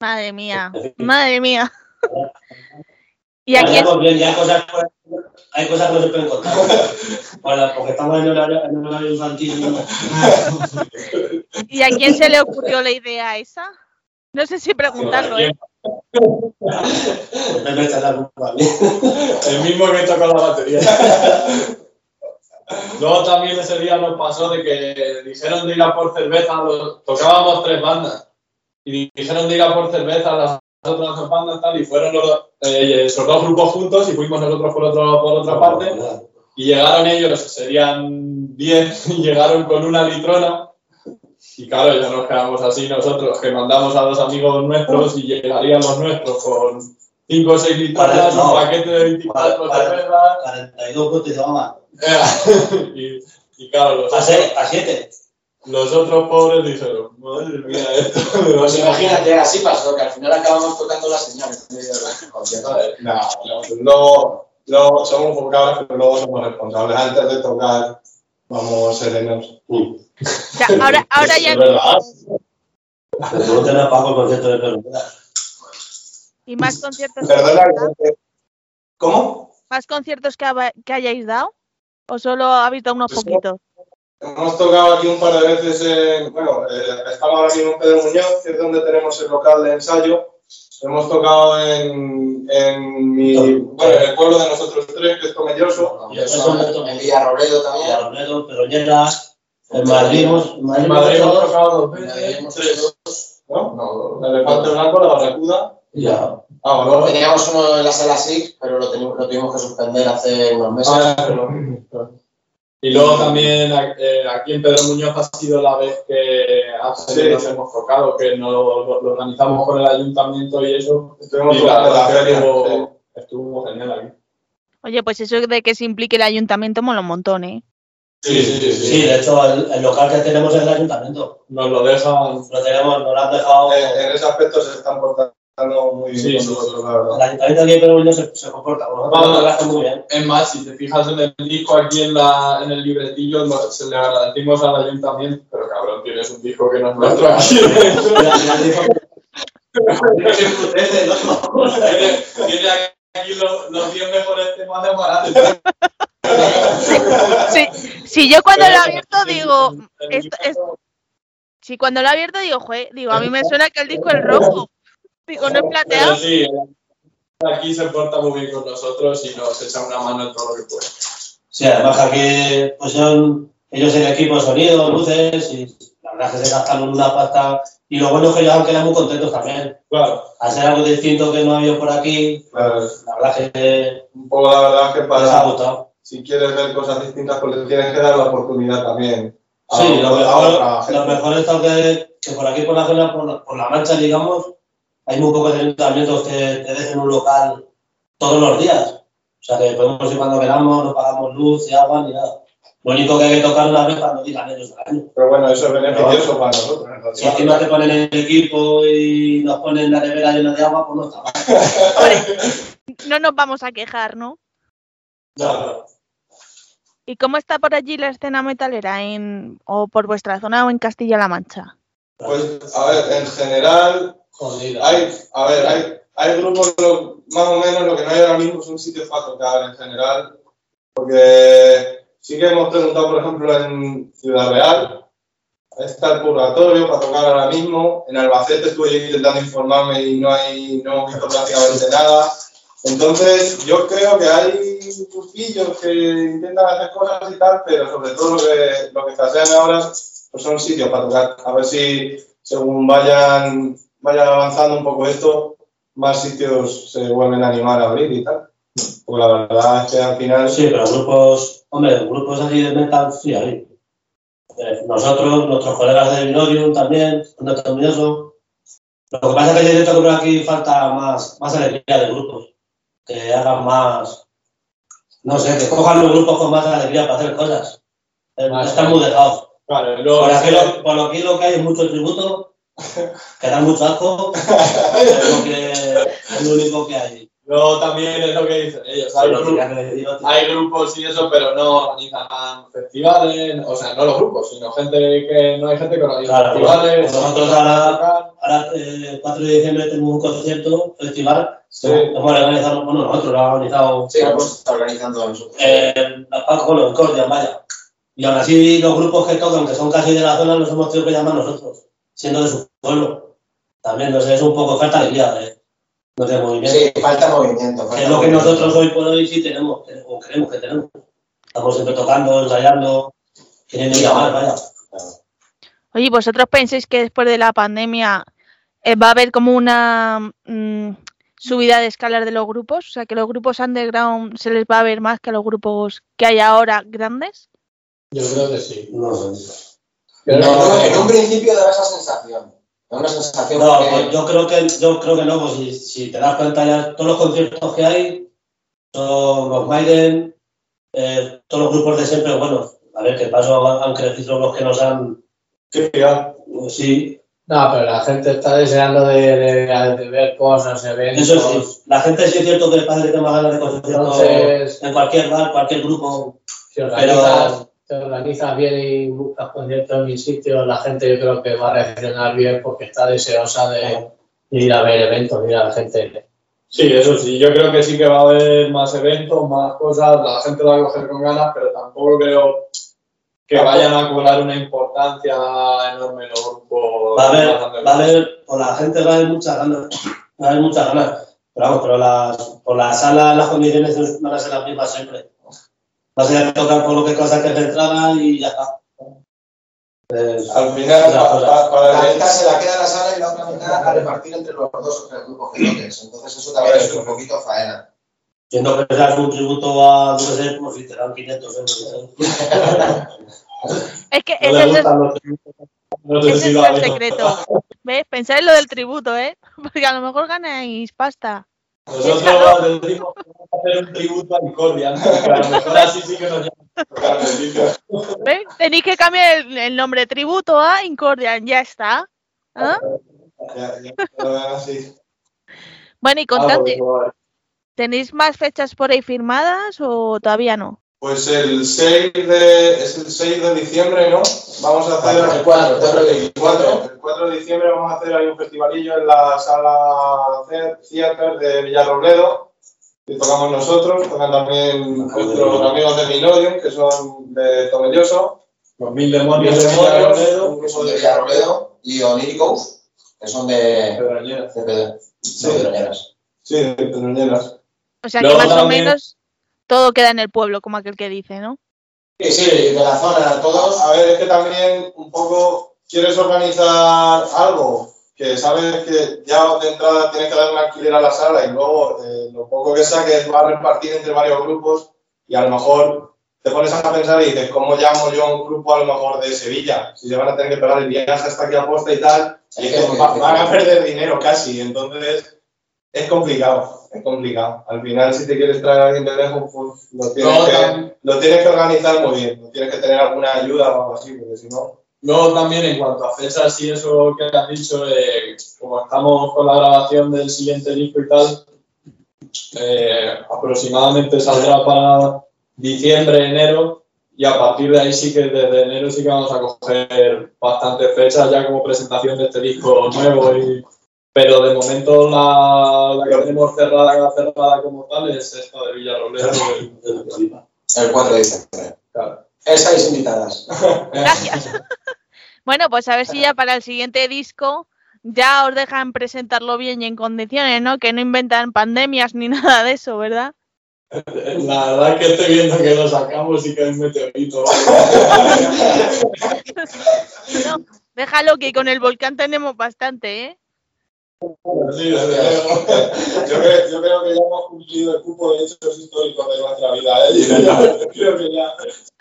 Madre mía, madre mía. ¿Y aquí Vayamos bien, ya hay cosas, que- hay cosas que no se pueden contar. Bueno, porque estamos en horario, en horario infantil. ¿no? ¿Y a quién se le ocurrió la idea esa? No sé si preguntarlo, ¿eh? Me echas la culpa. El mismo que tocó la batería. Luego también ese día nos pasó de que dijeron de ir a por cerveza, tocábamos tres bandas, y dijeron de ir a por cerveza a las otras dos bandas tal, y fueron los, dos- eh, esos dos grupos juntos y fuimos nosotros por, otro, por otra parte, y llegaron ellos, serían 10, y llegaron con una litrona, y claro, ya nos quedamos así nosotros, que mandamos a dos amigos nuestros y llegarían los nuestros con 5 o 6 litronas, no. un paquete de 24 Vale, vale. cervezas, 42 puntos y mamá. Eh, y, y claro, los, a 7. Los otros pobres dijeron, madre mía, esto me va a Pues ser- imagínate, así pasó, que al final acabamos tocando del concierto. No, no, luego, luego somos cabros, pero luego somos responsables. Antes de tocar, vamos serenos. O sea, ahora, ahora ya. No pago el concierto de Perú. y más conciertos, Perdona, que- ¿cómo? más conciertos que, hayáis dado o solo habéis dado unos Pues no. poquitos. Hemos tocado aquí un par de veces en, bueno, eh, estamos ahora mismo en Pedro Muñoz, que es donde tenemos el local de ensayo. Hemos tocado en, en, mi, bueno, en el pueblo de nosotros tres, que es Tomelloso. En Villarrobledo también. Villarrobledo, Peroñeras, en Madrid, hemos- en Madrid En Madrid hemos tocado dos En veces. Tres. dos. ¿No? El elefante blanco, la barracuda. ya. Ah, bueno. Teníamos uno en la sala SIG, pero lo, tuvimos- lo tuvimos que suspender hace unos meses. Ah, pero- Y luego también eh, aquí en Pedro Muñoz ha sido la vez que Sí. nos hemos tocado, que nos lo, lo organizamos con el ayuntamiento y eso. Estuvimos Y la la feria. sí. estuvo, estuvo genial aquí. Oye, pues eso de que se implique el ayuntamiento mola un montón, ¿eh? Sí, sí, sí. Sí, de hecho, el, el local que tenemos es el ayuntamiento. Nos lo dejan. Lo tenemos, nos lo han dejado. En, en ese aspecto se están portando muy bien Sí, con sí, nosotros, la El verdad. ayuntamiento aquí en Perú se, se comporta nos lo hacen muy bien. Es más, si te fijas en el disco aquí en, la, en el libretillo, lo- se le agradecimos al ayuntamiento. Pero cabrón, tienes un disco que no es nuestro aquí Tiene, aquí los, los 10 mejores temas de Amaral. Sí, sí, yo cuando lo he abierto digo, es- sí, cuando lo he abierto digo, jue, digo, a mí me suena que el disco es rojo. Digo, no es Pero plateado. sí, aquí se porta muy bien con nosotros y nos echa una mano en todo lo que puede. Sí, además aquí pues son ellos el equipo de sonido, luces, y la verdad es que se gastan una pasta. Y lo bueno es que ellos han quedado muy contentos también. Claro, Hacer algo distinto que no ha habido por aquí, Claro, la verdad es que un poco la verdad es que les ha para, gustado. si quieres ver cosas distintas, pues le tienes que dar la oportunidad también. a- Sí, lo mejor, lo mejor está que, que por aquí, por la zona, por la, por la mancha, digamos, hay muy pocos ayuntamientos que te dejen un local todos los días. O sea, que podemos ir cuando queramos, no pagamos luz y agua ni nada. Lo único que hay que tocar una vez cuando digan ellos al año. Pero bueno, eso es beneficioso para nosotros. Si encima te ponen el equipo y nos ponen la nevera llena de agua, pues no está mal. No nos vamos a quejar, ¿no? No, ¿Y cómo está por allí la escena metalera en o por vuestra zona o en Castilla-La Mancha? Pues, a ver, en general, Jodida. hay, a ver, hay, hay grupos, lo- más o menos, lo que no hay ahora mismo son sitios para tocar en general, porque sí que hemos preguntado, por ejemplo, en Ciudad Real, está el Purgatorio para tocar ahora mismo, en Albacete estuve intentando informarme y no, hay, no hemos visto prácticamente nada, entonces yo creo que hay grupillos que intentan hacer cosas y tal, pero sobre todo lo que, lo que escasean ahora pues son sitios para tocar, a ver si según vayan, vayan avanzando un poco esto, más sitios se vuelven a animar a abrir y tal. Porque la verdad es que al final. Sí, pero grupos, hombre, grupos así de metal, sí hay. Eh, nosotros, nuestros colegas de Vinorium también, no eso. Lo que pasa es que yo siento que por aquí falta más, más alegría de grupos, que hagan más, no sé, que cojan los grupos con más alegría para hacer cosas. Eh, Más están muy dejados. claro, y luego Por aquí, lo, por aquí lo que hay es mucho tributo, que dan mucho asco, es lo, que, es lo único que hay. luego también es lo que dicen ellos. Hay, Lo gru- tenía que decir, tío. hay grupos y eso, pero no organizan festivales, o sea, no los grupos, sino gente que no hay gente que organiza Claro, festivales. nosotros ahora- Ahora, el 4 de diciembre tenemos un concierto, festival. Sí. Hemos organizado, bueno, nosotros lo hemos organizado Sí, hemos estado organizando eso. eh, bueno, en Cordia, vaya. Y aún así, los grupos que tocan, que son casi de la zona, los hemos tenido que llamar nosotros, siendo de su pueblo. También, no sé, es un poco falta de guía, de, no de movimiento. Sí, falta movimiento. Falta es lo que movimiento. nosotros hoy por hoy sí tenemos, o creemos que tenemos. Estamos siempre tocando, ensayando, queriendo llamar, vaya. Oye, ¿vosotros pensáis que después de la pandemia eh, va a haber como una mm, subida de escalas de los grupos? O sea, que los grupos underground se les va a ver más que a los grupos que hay ahora grandes. Yo creo que sí. No sé. Pero No, no, en un principio da esa sensación. Da una sensación No, porque- pues yo creo que yo creo que no, pues si, si te das cuenta ya todos los conciertos que hay son los Maiden, eh, todos los grupos de siempre, bueno, a ver qué pasó, han crecido los que nos han Sí, ya. pues sí, No, pero la gente está deseando de, de- de ver cosas, eventos. eso sí, la gente sí es cierto que parece que tiene más ganas de conciertos Entonces, en cualquier bar, cualquier grupo, si organizas, pero te organizas bien y buscas conciertos en mi sitio, la gente yo creo que va a reaccionar bien porque está deseosa de, de ir a ver eventos, de ir a la gente. Sí, eso sí, yo creo que sí que va a haber más eventos, más cosas, la gente lo va a coger con ganas, pero tampoco creo que vayan a cobrar una importancia enorme los grupos. va a haber, va a haber, por la gente va a haber muchas ganas, va a haber muchas ganas, pero vamos, pero las, por la sala las condiciones van a ser las mismas siempre. Vas a ir a tocar por lo que cosas que te entrada y ya está. Eh, Al final, cosa. pa- para La mitad se la queda a la sala y la otra mitad a repartir entre los dos o tres grupos que toques. Entonces eso también es un poquito faena. Siendo que seas un tributo a, no sé, como si te dan 500 euros. Es que No ese es, el, los. No ese si es secreto. ¿Ves? Pensad en lo del tributo, ¿eh? Porque a lo mejor ganáis pasta. Nosotros les decimos que vamos a hacer un tributo a Incordia, ¿no? a lo mejor así sí que nos llaman. ¿Ves? Tenéis que cambiar el, el nombre tributo a Incordian, ya está. ¿Ah? Ya, ya. Bueno, y Ah, contadme, pues, ¿tenéis más fechas por ahí firmadas o todavía no? Pues el 6 de, es el 6 de diciembre, ¿no? Vamos a hacer El 4, el 4, el 4 de diciembre vamos a hacer ahí un festivalillo en la sala The- Theater de Villarrobledo. Y tocamos nosotros, tocan también nuestros amigos de Minorium, que son de Tomelloso. Los mil demonios Mil de Demonios, Villarrobledo, un Que son grupo de Villarrobledo y Oníricos, que son de, Pedroñeras. de, Pedro- Sí. de Pedroñeras. Sí, de Pedroñeras. O sea que Luego más o menos todo queda en el pueblo, como aquel que dice, ¿no? Sí, sí, de la zona, todos. A ver, es que también un poco quieres organizar algo que sabes que ya de entrada tienes que dar un alquiler a la sala y luego eh, lo poco que saques va a repartir entre varios grupos y a lo mejor te pones a pensar y dices, ¿cómo llamo yo a un grupo a lo mejor de Sevilla? Si se van a tener que pegar el viaje hasta aquí a posta y tal, y van a perder dinero casi, entonces es complicado, es complicado. Al final, si te quieres traer a alguien de lejos, pues lo tienes, que, lo tienes que organizar muy bien, no tienes que tener alguna ayuda o algo así, porque si no... Luego también en cuanto a fechas y eso que has dicho, eh, como estamos con la grabación del siguiente disco y tal, eh, aproximadamente saldrá para diciembre, enero, y a partir de ahí sí que desde enero sí que vamos a coger bastantes fechas ya como presentación de este disco nuevo. Y, pero de momento la, la que tenemos cerrada, cerrada como tal es esta de Villarrobledo. El 4 de diciembre. Claro. Estáis invitadas. Gracias. bueno, pues a ver si ya para el siguiente disco ya os dejan presentarlo bien y en condiciones, ¿no? Que no inventan pandemias ni nada de eso, ¿verdad? La verdad es que estoy viendo que lo sacamos y que hay un meteorito. No, déjalo que con el volcán tenemos bastante, ¿eh? Sí. Yo creo, yo creo que ya hemos cumplido el cupo de hechos históricos de nuestra vida. ¿eh? Yo ya- creo que ya,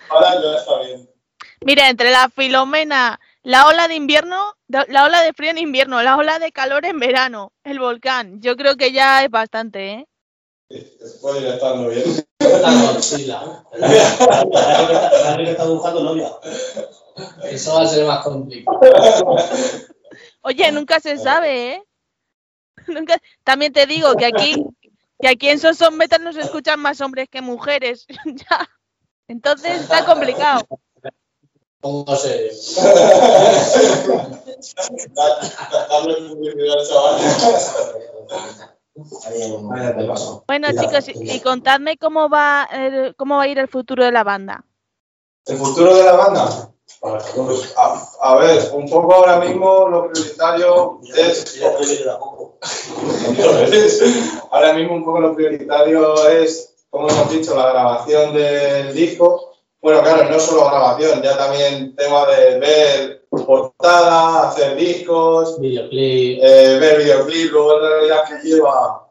ahora ya está bien. Mira, entre la filomena, la ola de invierno, la ola de frío en invierno, la ola de calor en verano, el volcán, yo creo que ya es bastante, ¿eh? Puede ir estando bien. La Godzilla. La que está buscando novia. Eso va a ser más complicado. Oye, nunca se sabe, ¿eh? También te digo que aquí, que aquí en Soson Metal nos escuchan más hombres que mujeres. ya. Entonces está complicado. El paso. Bueno, chicos, y, y contadme cómo va, el- cómo va a ir el futuro de la banda. ¿El futuro de la banda? Pues, a, a ver, un poco ahora mismo lo prioritario es Ahora mismo un poco lo prioritario es, como hemos dicho, la grabación del disco. Bueno, claro, no solo grabación, ya también tema de ver portada, hacer discos, Videoclip. eh, ver videoclips, luego en realidad que lleva.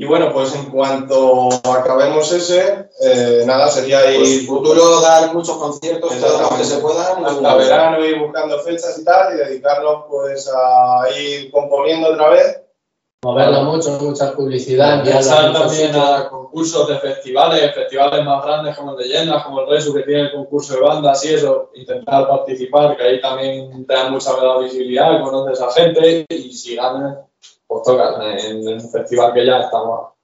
Y bueno, pues en cuanto acabemos ese, eh, nada, sería Pues ir futuro dar muchos conciertos todos los que se puedan. hasta verano, ir buscando fechas y tal, y dedicarnos pues a ir componiendo otra vez. Moverlo mucho, mucha publicidad. Pensar también a concursos de festivales, festivales más grandes como el de Leyendas, como el Resu, que tiene el concurso de bandas y eso, intentar participar, que ahí también te dan mucha más visibilidad, conoces a gente y si ganas, pues tocas en el festival que ya estamos.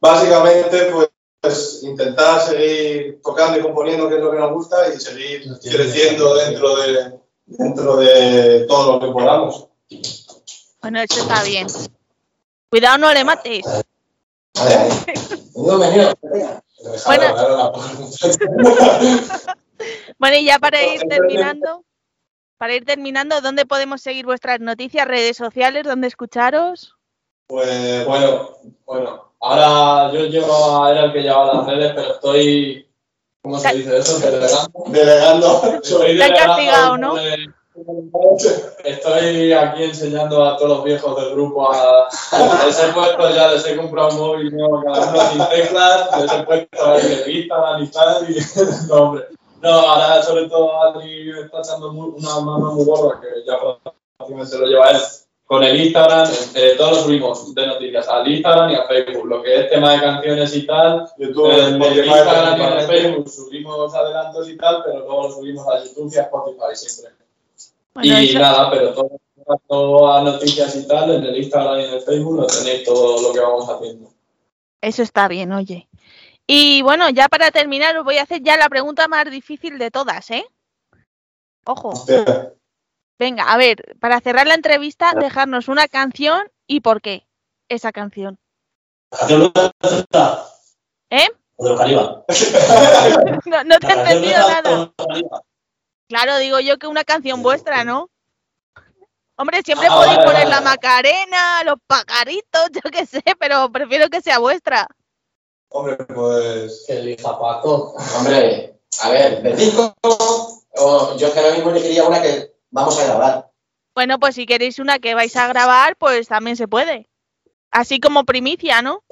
Básicamente, pues intentar seguir tocando y componiendo, que es lo que nos gusta, y seguir creciendo dentro de, dentro de todo lo que podamos. Bueno, eso está bien. Cuidado, no le venido. Bueno. Bueno, y ya para ir terminando, para ir terminando, ¿dónde podemos seguir vuestras noticias, redes sociales, dónde escucharos? Pues Bueno, bueno, ahora yo llevo, era el que llevaba las redes, pero estoy, ¿cómo se dice eso? Delegando. delegando. Han delegando castigado, ¿no? de- Estoy aquí enseñando a todos los viejos del grupo a. Les he puesto ya, les he comprado un móvil nuevo cada uno sin teclas, les he puesto ahí el Instagram y tal. Y, no, hombre. No, ahora sobre todo Adri está echando mu- una mano muy gorda, que ya prácticamente lo lleva él con el Instagram, eh, todos lo subimos de noticias al Instagram y a Facebook. Lo que es tema de canciones y tal, YouTube, en el Instagram y en el. Facebook subimos adelantos y tal, pero luego lo subimos a YouTube y a Spotify siempre. Bueno, y eso- nada, pero todo, todo a noticias y tal, en el Instagram y en el Facebook lo tenéis todo lo que vamos haciendo. Eso está bien, oye. Y bueno, ya para terminar, os voy a hacer ya la pregunta más difícil de todas, ¿eh? Ojo. Venga, a ver, para cerrar la entrevista, dejarnos una canción y por qué esa canción. ¿Eh? No, no te he entendido nada. Claro, digo yo que una canción vuestra, ¿no? Hombre, siempre Ah, podéis poner la Macarena, los pajaritos, yo qué sé, pero prefiero que sea vuestra. Hombre, pues. Que elija Paco. Hombre, a ver, de cinco, yo es que ahora mismo elegiría una que vamos a grabar. Bueno, pues si queréis una que vais a grabar, pues también se puede. Así como primicia, ¿no?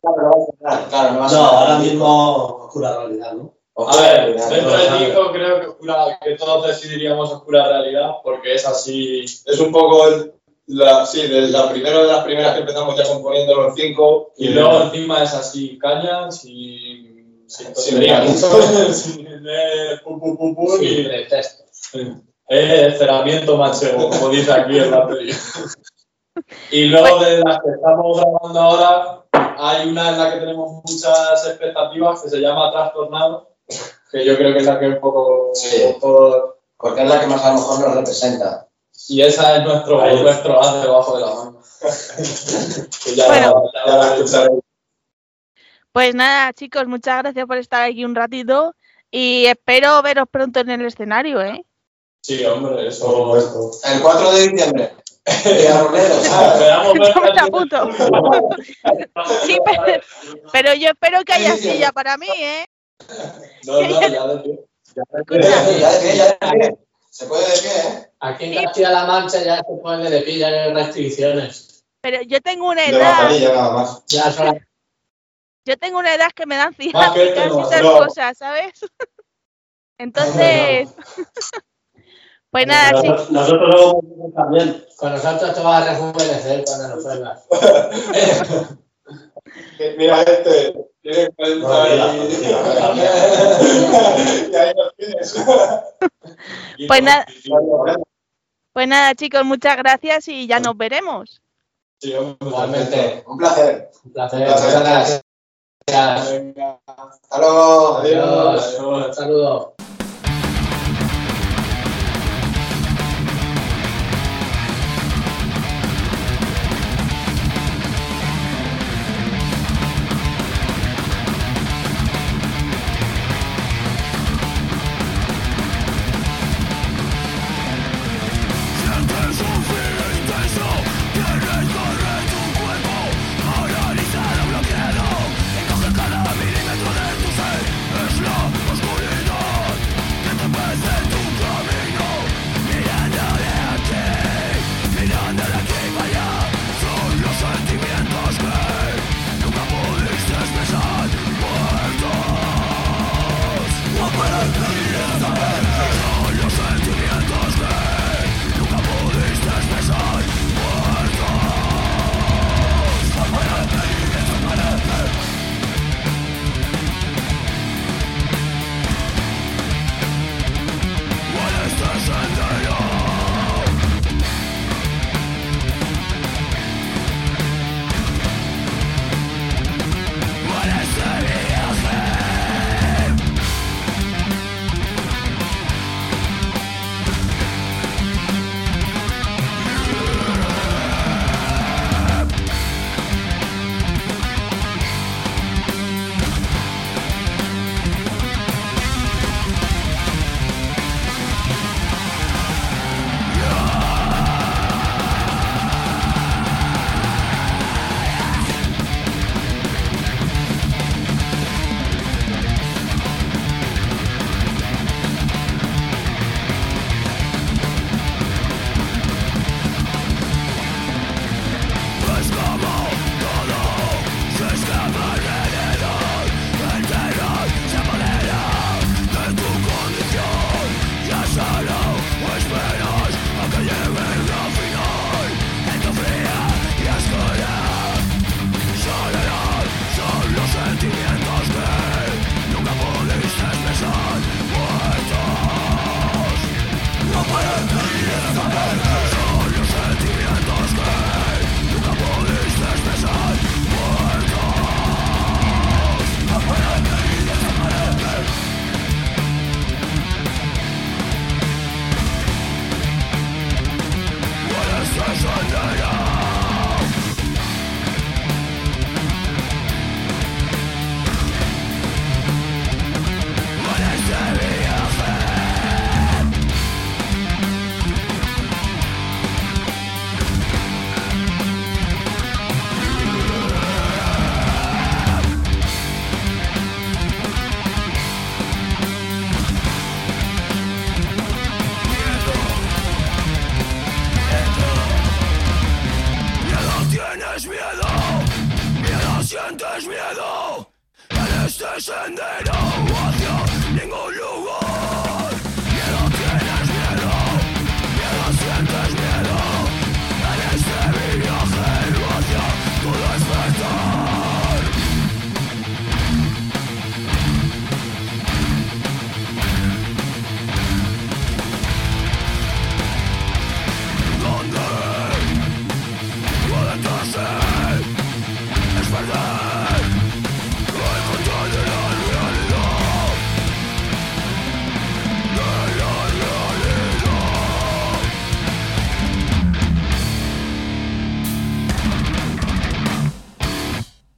Claro, no claro, no vas a No, ahora mismo oscura realidad, ¿no? A ver, dentro de cinco creo que, oscura- que todos decidiríamos oscura realidad porque es así. Es un poco. el- La, sí, de la primera de las primeras que empezamos ya componiendo los cinco. Y luego encima es así caña, sin, sin Sin eh, pu, pu, pu, pu, Sí, y detesto. es cerramiento manchego, como dice aquí en la peli. Y luego de las que estamos grabando ahora, hay una en la que tenemos muchas expectativas que se llama Trastornado, que yo creo que es la que un poco Sí. todo. Porque es la que más a lo mejor nos representa. Y esa es nuestro, Ahí. nuestro as debajo de la mano. Ya- Bueno. ya- la escucharé. Pues nada, chicos, muchas gracias por estar aquí un ratito y espero veros pronto en el escenario, ¿eh? Sí, hombre, eso. El 4 de diciembre. Sí, pero, pero yo espero que haya silla para mí, ¿eh? No, no, ya de pie. Ya de pie, ya de pie. Se puede de pie, ¿eh? Aquí en Castilla-La Mancha ya se pone de pie, ya no hay restricciones. Pero yo tengo una edad, Manzanilla nada más. Ya son yo tengo una edad que me dan ciáticas y no. cosas, ¿sabes? Entonces, pues nada, sí. Nosotros, también. Con nosotros te vas a rejuvenecer cuando nos vengas. Que Mira este. Tiene 40 No, mira, y... mira, y ahí los tienes. Pues nada, pues nada, chicos, muchas gracias y ya nos veremos. Sí, Igualmente, Un placer. un placer. Muchas gracias. gracias. Venga. Hasta luego. Adiós. Un saludo.